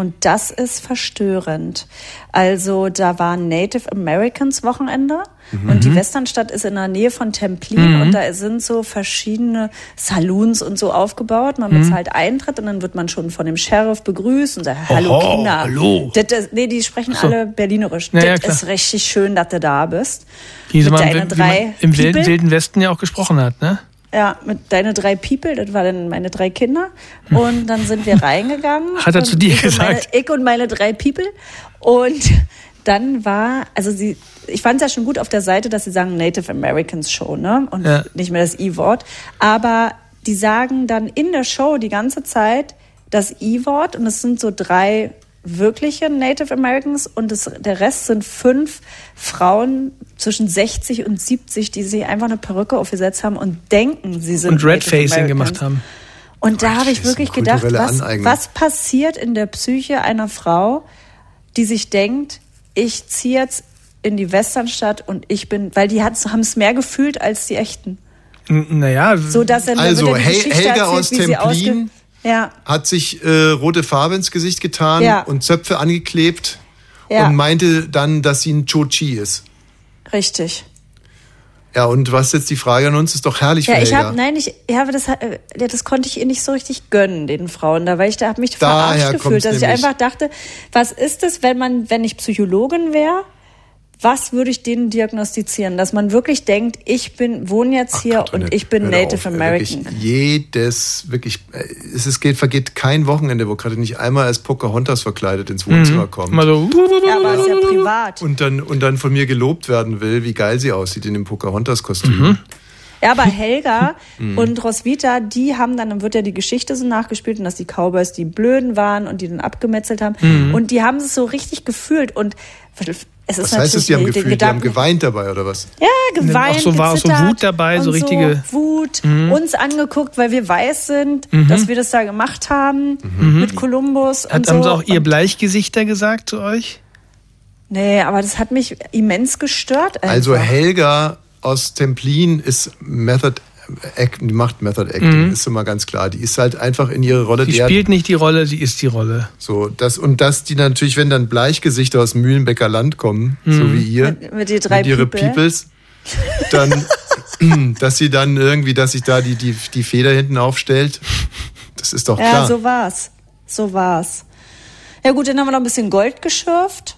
Und das ist verstörend. Also da war Native Americans Wochenende Mhm. und die Westernstadt ist in der Nähe von Templin Mhm. und da sind so verschiedene Saloons und so aufgebaut. Man Mhm. bezahlt Eintritt und dann wird man schon von dem Sheriff begrüßt und sagt, hallo Oho, Kinder. hallo. Das ist, nee, die sprechen so. alle Berlinerisch. Ja, ja, das klar. ist richtig schön, dass du da bist. Wie Mit man, deinen wie man drei im wilden, People. wilden Westen ja auch gesprochen hat, ne? Ja, mit deine drei People, das waren dann meine drei Kinder. Und dann sind wir *laughs* reingegangen. Hat er zu dir ich und Meine, gesagt? ich und meine drei People. Und dann war, also sie, ich fand es ja schon gut auf der Seite, dass sie sagen Native Americans Show, ne? Und Ja. nicht mehr das I-Wort. Aber die sagen dann in der Show die ganze Zeit das I-Wort und es sind so drei wirkliche Native Americans und das, der Rest sind fünf Frauen zwischen 60 und 70, die sich einfach eine Perücke aufgesetzt haben und denken, sie sind Und Red Facing gemacht haben. Und da habe ich wirklich gedacht, was, was passiert in der Psyche einer Frau, die sich denkt, ich ziehe jetzt in die Westernstadt und ich bin, weil die haben es mehr gefühlt als die echten. N- Naja, So dass dann Also, Hel- Geschichte Helga erzählt, aus wie sie ausge- Templin Ja, hat sich äh, rote Farbe ins Gesicht getan Ja. und Zöpfe angeklebt Ja. und meinte dann, dass sie ein Chochi ist. richtig. Ja, und was jetzt die Frage an uns ist doch herrlich Ja, für ich Helga. habe, nein, ich habe das, äh, das konnte ich ihr nicht so richtig gönnen, den Frauen da, weil ich da habe mich Daher verarscht gefühlt, dass ich nämlich. einfach dachte, was ist es, wenn man, wenn ich Psychologin wäre, was würde ich denen diagnostizieren, dass man wirklich denkt, ich bin wohne jetzt hier und ich bin Native auf, American. Wirklich jedes, wirklich, äh, es ist, geht, vergeht kein Wochenende, wo gerade nicht einmal als Pocahontas verkleidet ins Wohnzimmer Mhm. kommt. Mal so, Ja, aber ist ja privat. Und dann, und dann von mir gelobt werden will, wie geil sie aussieht in dem Pocahontas-Kostüm. Mhm. Ja, aber Helga *laughs* Mhm. und Roswitha, die haben dann, dann wird ja die Geschichte so nachgespielt und dass die Cowboys die Blöden waren und die dann abgemetzelt haben. Mhm. Und die haben es so richtig gefühlt und es ist Was heißt das, die haben gefühlt, die haben Gedanken- geweint dabei, oder was? Ja, geweint, Auch so war auch so Wut dabei, so richtige- Wut, Mhm. uns angeguckt, weil wir weiß sind, Mhm. dass wir das da gemacht haben Mhm. mit Kolumbus Hat, und haben so. sie auch ihr Bleichgesichter gesagt zu euch? Nee, aber das hat mich immens gestört. Einfach. Also Helga aus Templin ist Method Act, die macht Method Acting, Mhm. ist immer ganz klar. Die ist halt einfach in ihre Rolle. Die hat- spielt nicht die Rolle, sie ist die Rolle. So, das und dass die natürlich, wenn dann Bleichgesichter aus Mühlenbecker Land kommen, so Mhm. wie ihr, Mit- mit die drei mit ihre People. Peoples, dann, *laughs* dass sie dann irgendwie, dass sich da die, die, die Feder hinten aufstellt, das ist doch ja, klar. so war's. So war's. Ja gut, dann haben wir noch ein bisschen Gold geschürft,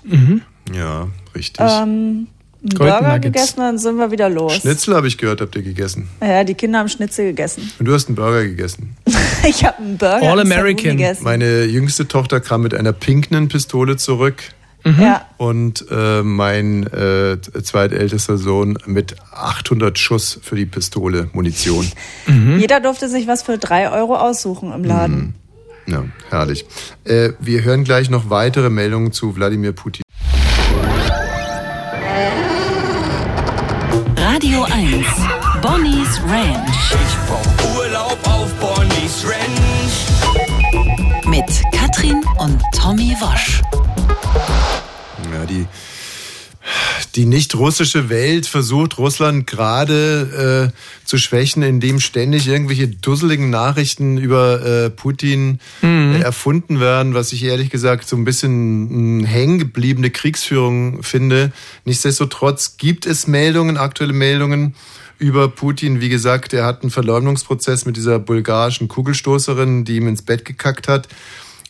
Ja, richtig. ähm, Burger gegessen und dann sind wir wieder los. Schnitzel habe ich gehört, habt ihr gegessen. Ja, die Kinder haben Schnitzel gegessen. Und du hast einen Burger gegessen. *laughs* Ich habe einen Burger All American. gegessen. Meine jüngste Tochter kam mit einer pinknen Pistole zurück. Ja. Und äh, mein äh, zweitältester Sohn mit 800 Schuss für die Pistole, Munition. Jeder durfte sich was für drei Euro aussuchen im Laden. Ja, herrlich. Äh, wir hören gleich noch weitere Meldungen zu Wladimir Putin. Bonnie's Ranch. Ich brauch Urlaub auf Bonnie's Ranch. Mit Katrin und Tommy Wosch. Ja, die, die nicht russische Welt versucht Russland gerade äh, zu schwächen, indem ständig irgendwelche dusseligen Nachrichten über äh, Putin Mhm. äh, erfunden werden, was ich ehrlich gesagt so ein bisschen mh, hängen gebliebene Kriegsführung finde. Nichtsdestotrotz gibt es Meldungen, aktuelle Meldungen über Putin. Wie gesagt, er hat einen Verleumdungsprozess mit dieser bulgarischen Kugelstoßerin, die ihm ins Bett gekackt hat.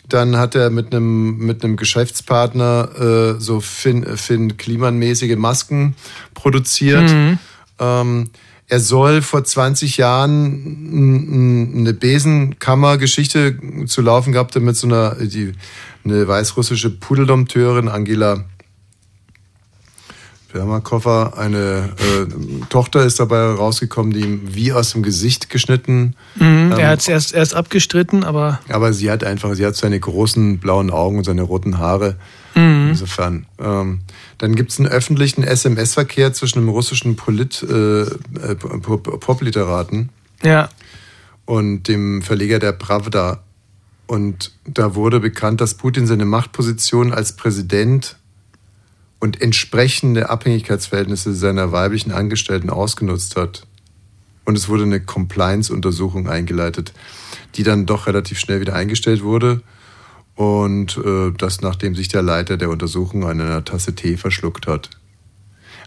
Dann hat er mit einem mit einem Geschäftspartner äh, so Finn, Finn Kliman-mäßige Masken produziert. Mhm. Ähm, er soll vor 20 Jahren eine Besenkammer-Geschichte zu laufen gehabt haben mit so einer die, eine weißrussische Pudeldompteurin Angela Bermakova, eine äh, Tochter ist dabei rausgekommen, die ihm wie aus dem Gesicht geschnitten. Mhm. ähm, er hat es erst, erst abgestritten, aber aber sie hat einfach, sie hat seine großen blauen Augen und seine roten Haare. Mhm. Insofern. Ähm, dann gibt es einen öffentlichen SMS-Verkehr zwischen einem russischen Polit, äh, äh, Pop- Popliteraten ja. und dem Verleger der Pravda. Und da wurde bekannt, dass Putin seine Machtposition als Präsident und entsprechende Abhängigkeitsverhältnisse seiner weiblichen Angestellten ausgenutzt hat. Und es wurde eine Compliance-Untersuchung eingeleitet, die dann doch relativ schnell wieder eingestellt wurde. Und äh, das, nachdem sich der Leiter der Untersuchung an einer Tasse Tee verschluckt hat.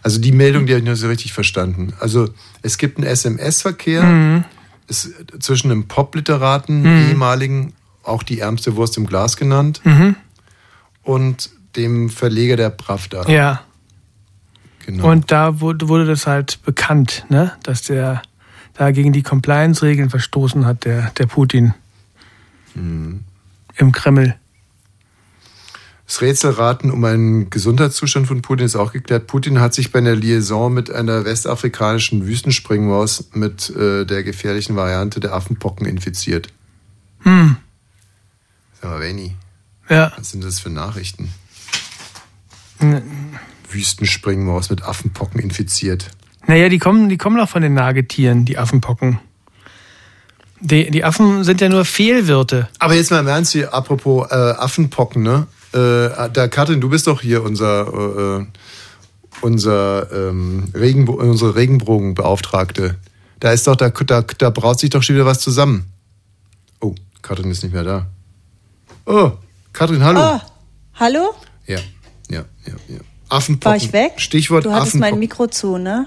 Also die Meldung, die habe ich nicht so richtig verstanden. Also es gibt einen SMS-Verkehr Mhm. zwischen einem Pop-Literaten, Mhm. ehemaligen, auch die ärmste Wurst im Glas genannt, Mhm. und dem Verleger der Pravda. Ja. Genau. Und da wurde, wurde das halt bekannt, ne? dass der da gegen die Compliance-Regeln verstoßen hat, der, der Putin Mhm. im Kreml. Das Rätselraten um einen Gesundheitszustand von Putin ist auch geklärt. Putin hat sich bei einer Liaison mit einer westafrikanischen Wüstenspringmaus mit äh, der gefährlichen Variante der Affenpocken infiziert. Hm. Sag mal, Benny, Ja. was sind das für Nachrichten? N- Wüstenspringmaus mit Affenpocken infiziert. Naja, die kommen, die kommen doch von den Nagetieren, die Affenpocken. Die, die Affen sind ja nur Fehlwirte. Aber jetzt mal im Ernst hier, apropos äh, Affenpocken, ne? Äh, da, Katrin, du bist doch hier unser, äh, unser ähm, Regenbo unsere Regenbogenbeauftragte. Da ist doch, da, da, da braut sich doch schon wieder was zusammen. Oh, Katrin ist nicht mehr da. Oh, Katrin, hallo. Oh, hallo? Ja, ja, ja, ja. Affenpocken. War ich weg? Stichwort Du hattest Affenpocken. mein Mikro zu, ne?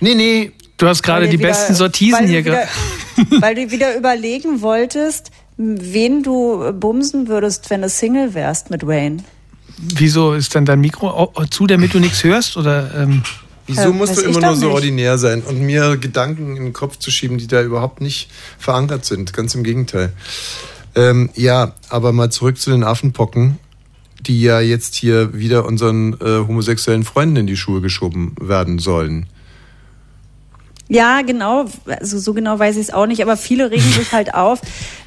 Nee, nee. Du hast gerade die du wieder- besten Sortisen du hier gerade. *laughs* Weil du wieder überlegen wolltest, wen du bumsen würdest, wenn du Single wärst mit Wayne. Wieso ist dann dein Mikro zu, damit du nichts hörst? Oder, ähm, Wieso musst du weiß ich immer nur so nicht. ordinär sein und mir Gedanken in den Kopf zu schieben, die da überhaupt nicht verankert sind? Ganz im Gegenteil. Ähm, ja, aber mal zurück zu den Affenpocken, die ja jetzt hier wieder unseren äh, homosexuellen Freunden in die Schuhe geschoben werden sollen. Ja, genau. Also so genau weiß ich es auch nicht, aber viele regen sich halt auf,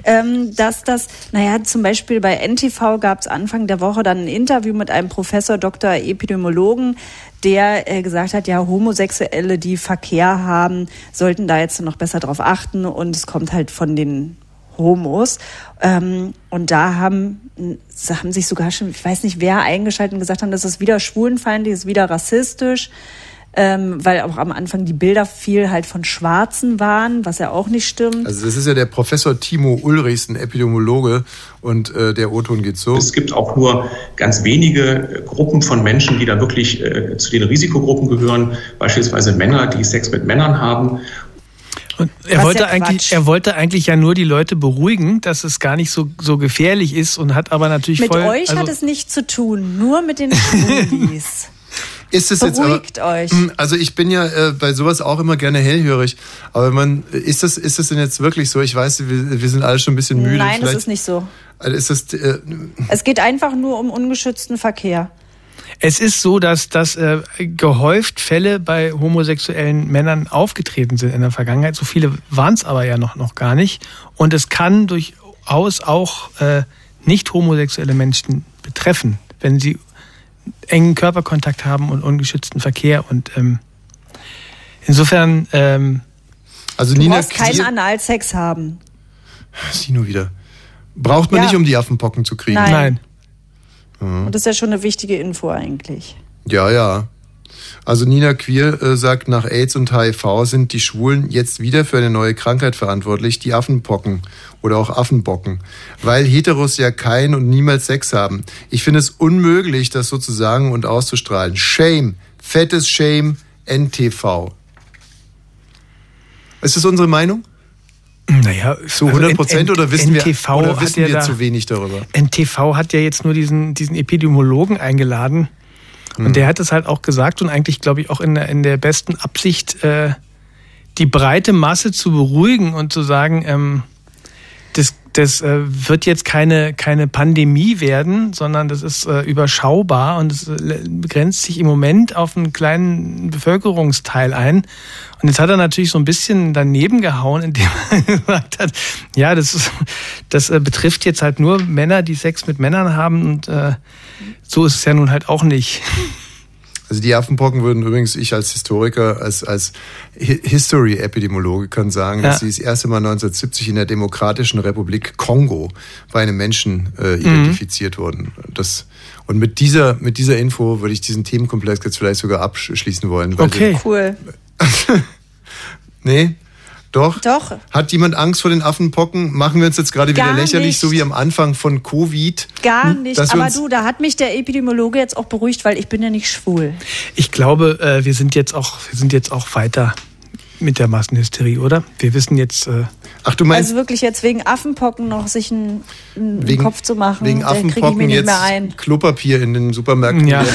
ähm, dass das, naja, zum Beispiel bei NTV gab es Anfang der Woche dann ein Interview mit einem Professor, Dr. Epidemiologen, der äh, gesagt hat, ja, Homosexuelle, die Verkehr haben, sollten da jetzt noch besser drauf achten und es kommt halt von den Homos. Ähm, und da haben, haben sich sogar schon, ich weiß nicht, wer eingeschaltet und gesagt haben, das ist wieder schwulenfeindlich, ist wieder rassistisch. Ähm, weil auch am Anfang die Bilder viel halt von Schwarzen waren, was ja auch nicht stimmt. Also das ist ja der Professor Timo Ulrichs, ein Epidemiologe, und äh, der O-Ton geht so. Es gibt auch nur ganz wenige äh, Gruppen von Menschen, die da wirklich äh, zu den Risikogruppen gehören, beispielsweise Männer, die Sex mit Männern haben. Und er Was wollte, ja eigentlich, er wollte eigentlich ja nur die Leute beruhigen, dass es gar nicht so, so gefährlich ist und hat aber natürlich Mit voll. euch also, hat es nichts zu tun, nur mit den Schwulis. *laughs* Ist es jetzt Beruhigt aber, euch. Mm, Also ich bin ja äh, bei sowas auch immer gerne hellhörig. Aber man ist das ist das denn jetzt wirklich so? Ich weiß, wir, wir sind alle schon ein bisschen müde. Nein, das Vielleicht- ist nicht so. Also ist das äh, Es geht einfach nur um ungeschützten Verkehr. Es ist so, dass, dass äh, gehäuft Fälle bei homosexuellen Männern aufgetreten sind in der Vergangenheit. So viele waren es aber ja noch, noch gar nicht. Und es kann durchaus auch äh, nicht homosexuelle Menschen betreffen, wenn sie engen Körperkontakt haben und ungeschützten Verkehr. Und ähm, insofern. Ähm, also Du Nina brauchst keinen Analsex haben. Sino wieder. Braucht man Ja. nicht, um die Affenpocken zu kriegen? Nein. Nein. Mhm. Und das ist ja schon eine wichtige Info eigentlich. Ja, ja. Also Nina Queer äh, sagt, nach AIDS und HIV sind die Schwulen jetzt wieder für eine neue Krankheit verantwortlich, die Affenpocken oder auch Affenbocken, weil Heteros ja kein und niemals Sex haben. Ich finde es unmöglich, das so zu sagen und auszustrahlen. Shame, fettes Shame, NTV. Ist das unsere Meinung? Naja, Zu also 100 Prozent oder wissen wir, NTV oder hat wissen ja wir da- zu wenig darüber? NTV hat ja jetzt nur diesen, diesen Epidemiologen eingeladen. Hm. Und der hat es halt auch gesagt und eigentlich, glaube ich, auch in der, in der besten Absicht, äh, die breite Masse zu beruhigen und zu sagen, ähm, das, das äh, wird jetzt keine, keine Pandemie werden, sondern das ist äh, überschaubar und es äh, begrenzt sich im Moment auf einen kleinen Bevölkerungsteil ein. Und jetzt hat er natürlich so ein bisschen daneben gehauen, *laughs* indem er gesagt hat, ja, das, ist, das äh, betrifft jetzt halt nur Männer, die Sex mit Männern haben und äh, so ist es ja nun halt auch nicht. Also die Affenpocken würden übrigens, ich als Historiker, als, als Hi- History-Epidemiologe kann sagen, dass Ja. sie das erste Mal 1970 in der Demokratischen Republik Kongo bei einem Menschen äh, Mhm. identifiziert wurden. Das, und mit dieser, mit dieser Info würde ich diesen Themenkomplex jetzt vielleicht sogar abschließen wollen. weil Okay. Cool. *laughs* Nee? Doch? Doch. Hat jemand Angst vor den Affenpocken? Machen wir uns jetzt gerade wieder lächerlich, nicht. so wie am Anfang von Covid? Gar Hm? nicht. Aber du, da hat mich der Epidemiologe jetzt auch beruhigt, weil ich bin ja nicht schwul. Ich glaube, äh, wir sind jetzt auch, wir sind jetzt auch weiter mit der Massenhysterie, oder? Wir wissen jetzt. Äh, Ach, du Also wirklich jetzt wegen Affenpocken noch sich einen, einen Wegen- Kopf zu machen, Wegen da kriege ich Affenpocken jetzt mehr ein. Klopapier in den Supermärkten. Ja. zu-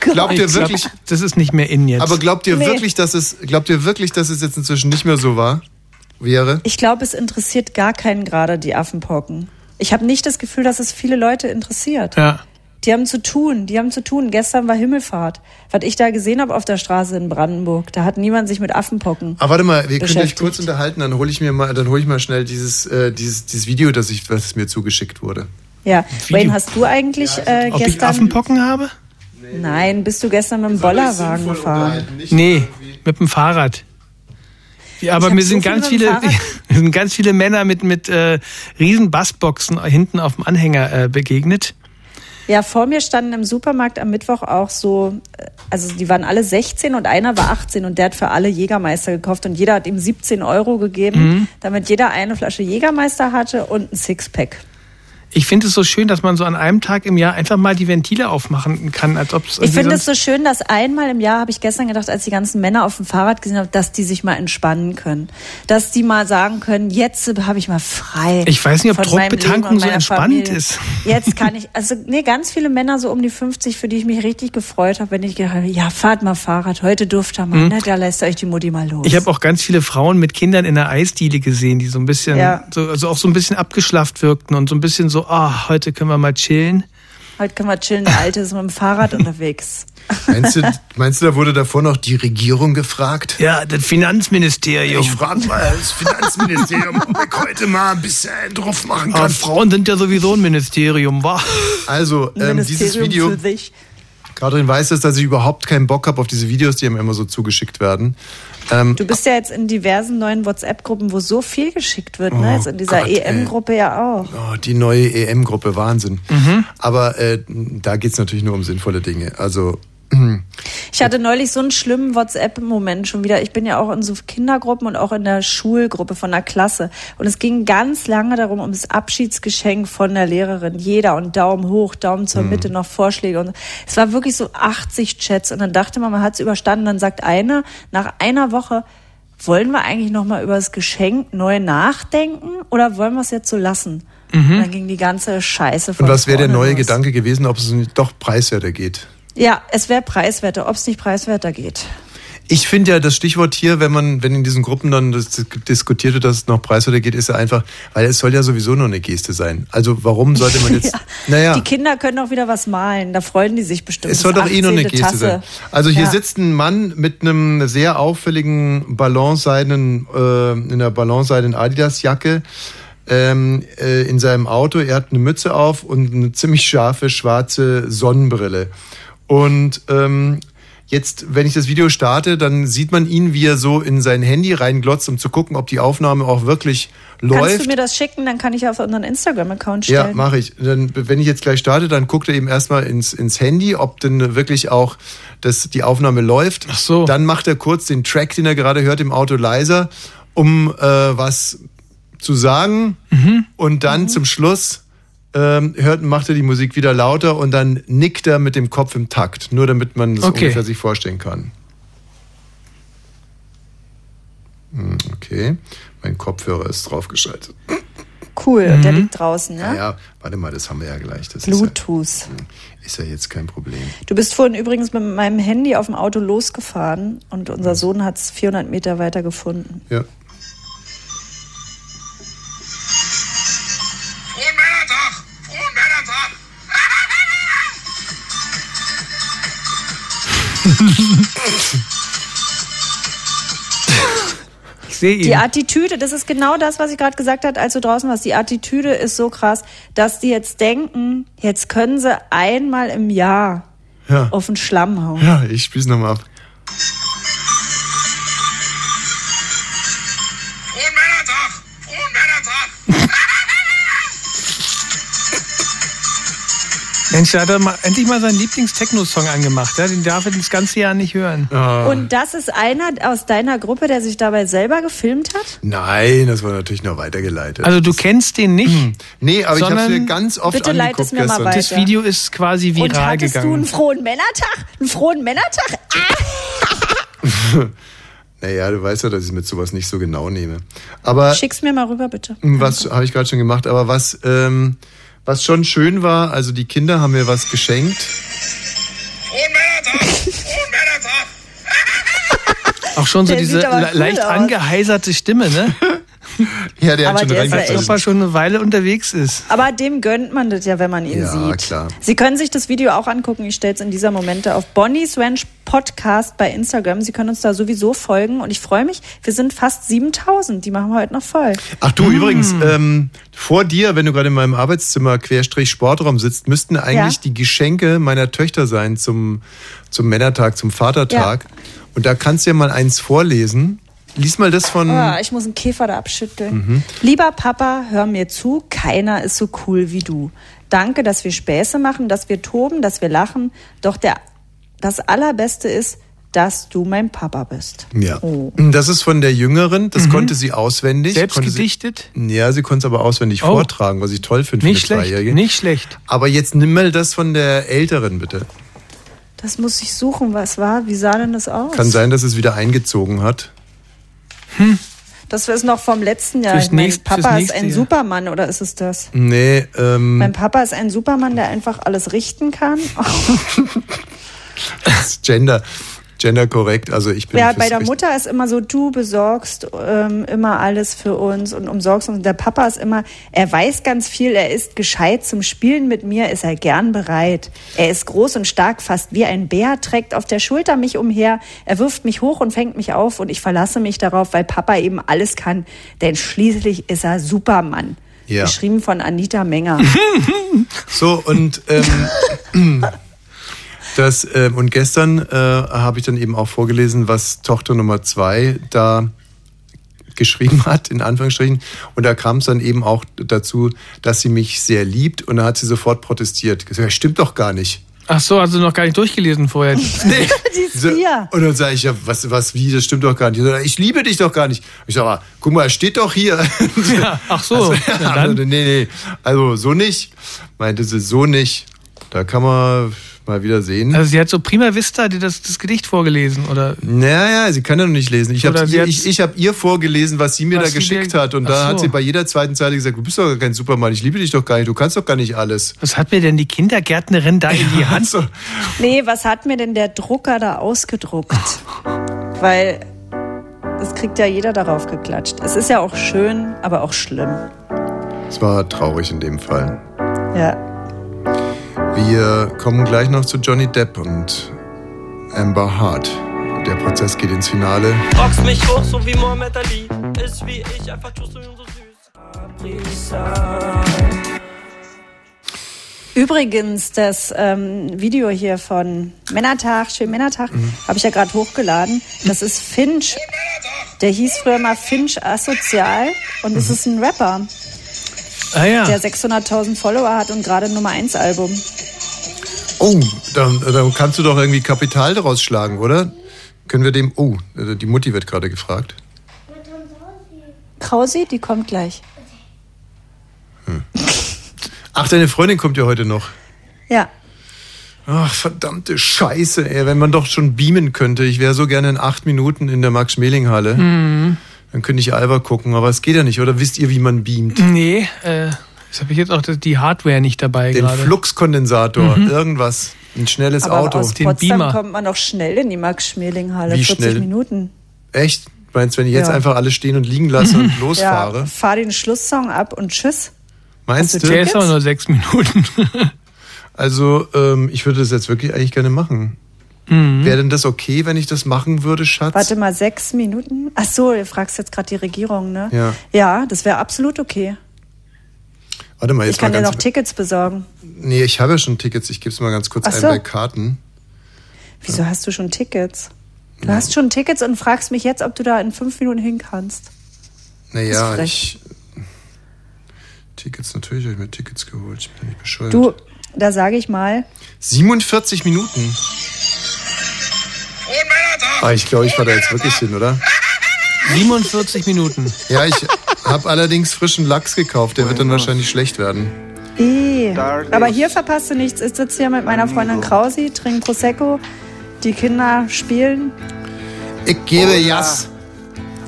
*laughs* Glaubt ihr Ich glaub, wirklich, das ist nicht mehr in jetzt. aber glaubt ihr Nee. wirklich, dass es, glaubt ihr wirklich, dass es jetzt inzwischen nicht mehr so war, wäre? Ich glaube, es interessiert gar keinen gerade die Affenpocken. Ich habe nicht das Gefühl, dass es viele Leute interessiert. ja. Die haben zu tun, die haben zu tun. Gestern war Himmelfahrt. Was ich da gesehen habe auf der Straße in Brandenburg, da hat niemand sich mit Affenpocken. Aber warte mal, wir können euch kurz unterhalten, dann hole ich mir mal, dann hole ich mal schnell dieses, äh, dieses, dieses Video, das ich, was mir zugeschickt wurde. Ja, Video. Wayne, hast du eigentlich äh, Ob ich gestern? Affenpocken habe? Nein, bist du gestern mit dem Bollerwagen gefahren? Nee, mit dem Fahrrad. Ja, aber mir so sind ganz viele, *laughs* sind ganz viele Männer mit mit äh, riesen Bassboxen hinten auf dem Anhänger äh, begegnet. Ja, vor mir standen im Supermarkt am Mittwoch auch so, äh, also die waren alle 16 und einer war 18 und der hat für alle Jägermeister gekauft und jeder hat ihm 17 Euro gegeben, Mhm. damit jeder eine Flasche Jägermeister hatte und ein Sixpack. Ich finde es so schön, dass man so an einem Tag im Jahr einfach mal die Ventile aufmachen kann, als ob es Ich finde es so schön, dass einmal im Jahr, habe ich gestern gedacht, als die ganzen Männer auf dem Fahrrad gesehen habe, dass die sich mal entspannen können. Dass die mal sagen können, jetzt habe ich mal frei. Ich weiß nicht, ob Druckbetankung so entspannt Familie. ist. *laughs* Jetzt kann ich, also nee, ganz viele Männer so um die 50, für die ich mich richtig gefreut habe, wenn ich gedacht habe, ja, fahrt mal Fahrrad, heute dürft ihr mal, Mhm. ne, da lässt euch die Mutti mal los. Ich habe auch ganz viele Frauen mit Kindern in der Eisdiele gesehen, die so ein bisschen, Ja. so, also auch so ein bisschen abgeschlafft wirkten und so ein bisschen so, ah, heute können wir mal chillen. Heute können wir chillen, der Alte ist mit dem Fahrrad *laughs* unterwegs. Meinst du, *laughs* meinst du, da wurde davor noch die Regierung gefragt? Ja, das Finanzministerium. Ich frage mal das Finanzministerium, ob ich heute mal ein bisschen drauf machen Aber kann. Frauen sind ja sowieso ein Ministerium, wa? Also, ähm, dieses Ministerium Video, für sich. Katrin weiß es, dass ich überhaupt keinen Bock habe auf diese Videos, die ihm immer so zugeschickt werden. Ähm, Du bist ja jetzt in diversen neuen WhatsApp-Gruppen, wo so viel geschickt wird, ne? Oh Jetzt in dieser. EM-Gruppe ja auch. oh, die neue EM-Gruppe, Wahnsinn. Mhm. Aber äh, da geht's natürlich nur um sinnvolle Dinge. Also, Ich hatte neulich so einen schlimmen WhatsApp-Moment schon wieder. Ich bin ja auch in so Kindergruppen und auch in der Schulgruppe von der Klasse. Und es ging ganz lange darum, um das Abschiedsgeschenk von der Lehrerin. Jeder und Daumen hoch, Daumen zur Mhm. Mitte, noch Vorschläge. Und es war wirklich so 80 Chats. Und dann dachte man, man hat es überstanden. Dann sagt einer, nach einer Woche, wollen wir eigentlich nochmal über das Geschenk neu nachdenken oder wollen wir es jetzt so lassen? Mhm. Dann ging die ganze Scheiße von und was wäre der neue los. Gedanke gewesen, ob es doch preiswerter geht? Ja, es wäre preiswerter, ob es nicht preiswerter geht. Ich finde ja das Stichwort hier, wenn man, wenn in diesen Gruppen dann diskutiert wird, dass es noch preiswerter geht, ist ja einfach, weil es soll ja sowieso nur eine Geste sein. Also warum sollte man jetzt, *laughs* Ja. naja. Die Kinder können auch wieder was malen, da freuen die sich bestimmt. Es soll doch eh nur eine 18. Geste Tasse. sein. Also hier Ja. sitzt ein Mann mit einem sehr auffälligen ballonseidenen, äh, in einer ballonseidenen Adidas-Jacke ähm, äh, in seinem Auto. Er hat eine Mütze auf und eine ziemlich scharfe schwarze Sonnenbrille. Und ähm, jetzt, wenn ich das Video starte, dann sieht man ihn, wie er so in sein Handy reinglotzt, um zu gucken, ob die Aufnahme auch wirklich Kannst läuft. du mir das schicken, dann kann ich auf unseren Instagram-Account Ja, stellen. mache ich. Dann, wenn ich jetzt gleich starte, dann guckt er eben erstmal ins, ins Handy, ob denn wirklich auch das, die Aufnahme läuft. Ach so. Dann macht er kurz den Track, den er gerade hört, im Auto leiser, um äh, was zu sagen. Und dann zum Schluss ähm, hört, macht er die Musik wieder lauter und dann nickt er mit dem Kopf im Takt. Nur damit man das Okay. ungefähr sich vorstellen kann. Hm, Okay, mein Kopfhörer ist draufgeschaltet. Cool, und Mhm. der liegt draußen, ja? Ja, warte mal, das haben wir ja gleich. Das Bluetooth. Ist ja, ist ja jetzt kein Problem. Du bist vorhin übrigens mit meinem Handy auf dem Auto losgefahren und unser Sohn hat es 400 Meter weiter gefunden. Ja. Ich sehe ihn. Die Attitüde, das ist genau das, was ich gerade gesagt habe, als du draußen warst. Die Attitüde ist so krass, dass die jetzt denken, jetzt können sie einmal im Jahr Ja. auf den Schlamm hauen. Ja, ich spiel's nochmal ab. Mensch, da hat er mal, endlich mal seinen Lieblings-Techno-Song angemacht. Ja? Den darf er das ganze Jahr nicht hören. Und das ist einer aus deiner Gruppe, der sich dabei selber gefilmt hat? Nein, das war natürlich noch weitergeleitet. Also du kennst den nicht? Nee, aber ich hab's sondern- mir ganz oft Bitte leit angeguckt es mir mal weiter. Das Video ist quasi Und viral hattest du gegangen. einen frohen Männertag? Einen frohen Männertag? Ah! *laughs* Naja, du weißt ja, dass ich mit sowas nicht so genau nehme. Aber Schick's mir mal rüber, bitte. was habe ich gerade schon gemacht, aber was, ähm, was schon schön war, also die Kinder haben mir was geschenkt. Frohen Männertag! Frohen Männertag! Auch schon so Der diese cool leicht aus. angeheiserte Stimme, ne? *laughs* Ja, der Aber hat schon der ist ja reingefallen. Als ob er schon eine Weile unterwegs ist. Aber dem gönnt man das ja, wenn man ihn Ja, sieht. klar. Sie können sich das Video auch angucken. Ich stelle es in dieser Momente auf Bonnie's Ranch Podcast bei Instagram. Sie können uns da sowieso folgen. Und ich freue mich, wir sind fast 7000. Die machen wir heute noch voll. Ach du, übrigens, ähm, vor dir, wenn du gerade in meinem Arbeitszimmer Querstrich Sportraum sitzt, müssten eigentlich Ja. die Geschenke meiner Töchter sein zum, zum Männertag, zum Vatertag. Und da kannst du ja mal eins vorlesen. Lies mal das von. Ah, ich muss einen Käfer da abschütteln. Mhm. Lieber Papa, hör mir zu. Keiner ist so cool wie du. Danke, dass wir Späße machen, dass wir toben, dass wir lachen. Doch der, das Allerbeste ist, dass du mein Papa bist. Ja. Oh. Das ist von der Jüngeren, das konnte sie auswendig. Mhm. Selbst konnte gedichtet? Sie, ja, sie konnte es aber auswendig Oh. vortragen, was ich toll finde für Nicht eine schlecht, Zweijährige. nicht schlecht. Aber jetzt nimm mal das von der Älteren, bitte. Das muss ich suchen. Was war? Wie sah denn das aus? Kann sein, dass es wieder eingezogen hat. Das ist noch vom letzten Jahr. Fürs ich mein, nächst- Papa ist ein Jahr. Supermann oder ist es das? Nee, ähm, Mein Papa ist ein Supermann, der einfach alles richten kann. *laughs* das ist Gender, Gender korrekt. Also ich bin Ja, bei der Mutter ist immer so, du besorgst ähm, immer alles für uns und umsorgst uns. Der Papa ist immer, er weiß ganz viel, er ist gescheit zum Spielen mit mir, ist er gern bereit. Er ist groß und stark, fast wie ein Bär, trägt auf der Schulter mich umher, er wirft mich hoch und fängt mich auf und ich verlasse mich darauf, weil Papa eben alles kann, denn schließlich ist er Supermann. Ja. Geschrieben von Anita Menger. *laughs* So, und ähm, *laughs* Das, äh, und gestern äh, habe ich dann eben auch vorgelesen, was Tochter Nummer zwei da geschrieben *laughs* hat, in Anführungsstrichen. Und da kam es dann eben auch dazu, dass sie mich sehr liebt. Und da hat sie sofort protestiert. Gesagt, stimmt doch gar nicht. Ach so, also noch gar nicht durchgelesen vorher. *laughs* nee. *laughs* Die So, vier. und dann sage ich, ja, was, was, wie, das stimmt doch gar nicht. Ich liebe dich doch gar nicht. Ich sage, guck mal, er steht doch hier. Ja, ach so. Also, Na also, nee, nee. Also so nicht. Meinte sie, so nicht. Da kann man mal wieder sehen. Also sie hat so prima vista dir das, das Gedicht vorgelesen, oder? Naja, sie kann ja noch nicht lesen. Ich habe ich, ich hab ihr vorgelesen, was sie mir Was da geschickt dir- hat. Und Ach da hat so. sie bei jeder zweiten Zeile gesagt, du bist doch gar kein Supermann, ich liebe dich doch gar nicht, du kannst doch gar nicht alles. Was hat mir denn die Kindergärtnerin da in die Hand? So. Nee, was hat mir denn der Drucker da ausgedruckt? Weil das kriegt ja jeder darauf geklatscht. Es ist ja auch schön, aber auch schlimm. Es war traurig in dem Fall. Ja. Wir kommen gleich noch zu Johnny Depp und Amber Hart. Der Prozess geht ins Finale. Rockst mich hoch, so wie Mohammed Ali. Ist wie ich, einfach tust du ihn so süß. Übrigens, das ähm, Video hier von Männertag, schön Männertag, Mhm. habe ich ja gerade hochgeladen. Das ist Finch. Der hieß früher mal Finch Asozial und es ist ein Rapper, Ah ja. der 600.000 Follower hat und gerade ein Nummer 1 Album. Oh, dann, dann kannst du doch irgendwie Kapital daraus schlagen, oder? Können wir dem. Oh, die Mutti wird gerade gefragt. Krausi, die kommt gleich. Ach, deine Freundin kommt ja heute noch. Ja. Ach, verdammte Scheiße, ey. Wenn man doch schon beamen könnte. Ich wäre so gerne in acht Minuten in der Max-Schmeling-Halle. Mhm. Dann könnte ich Alba gucken, aber es geht ja nicht. Oder wisst ihr, wie man beamt? Nee, äh, jetzt habe ich jetzt auch die Hardware nicht dabei Den gerade. Fluxkondensator, Mhm. irgendwas. Ein schnelles Aber Auto. aus Potsdam kommt man doch schnell in die Max-Schmeling-Halle. Wie 40 schnell? Minuten. Echt? Meinst du, wenn ich jetzt Ja. einfach alles stehen und liegen lasse und *laughs* losfahre? Ja, fahr den Schlusssong ab und tschüss. Meinst Hast du? Der ist aber nur sechs Minuten. *laughs* also, ähm, ich würde das jetzt wirklich eigentlich gerne machen. Mhm. Wäre denn das okay, wenn ich das machen würde, Schatz? Warte mal, sechs Minuten? Ach so, du fragst jetzt gerade die Regierung, ne? Ja. Ja, das wäre absolut okay. Warte mal, jetzt Ich kann mal dir noch Tickets besorgen. nee, ich habe ja schon Tickets. Ich gebe es mal ganz kurz Ach ein so. bei Karten. Wieso hast du schon Tickets? Du hast schon Tickets und fragst mich jetzt, ob du da in fünf Minuten hin kannst. Naja, ich. Tickets, natürlich habe ich mir Tickets geholt. Ich bin ja nicht bescheuert. Du, da sage ich mal, 47 Minuten. Ah, ich glaube, ich war da jetzt wirklich hin, oder? 47 Minuten. Ja, ich habe allerdings frischen Lachs gekauft. Der wird dann wahrscheinlich schlecht werden. eh. Aber hier verpasst du nichts. Ich sitze hier mit meiner Freundin Krausi, trinke Prosecco, die Kinder spielen. Ich gebe Jas.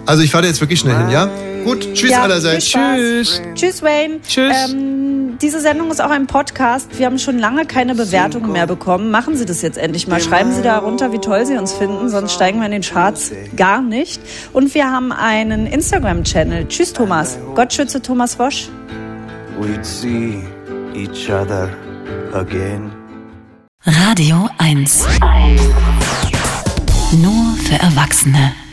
Also ich fahre da jetzt wirklich schnell hin, ja? Gut, tschüss Ja, allerseits. Spaß. Tschüss, Wayne. Tschüss. Ähm, diese Sendung ist auch ein Podcast. Wir haben schon lange keine Bewertungen mehr bekommen. Machen Sie das jetzt endlich mal. Schreiben Sie da runter, wie toll Sie uns finden, sonst steigen wir in den Charts gar nicht. Und wir haben einen Instagram-Channel. Tschüss, Thomas. Gott schütze Thomas Wosch. We'd see each other again. Radio 1. Nur für Erwachsene.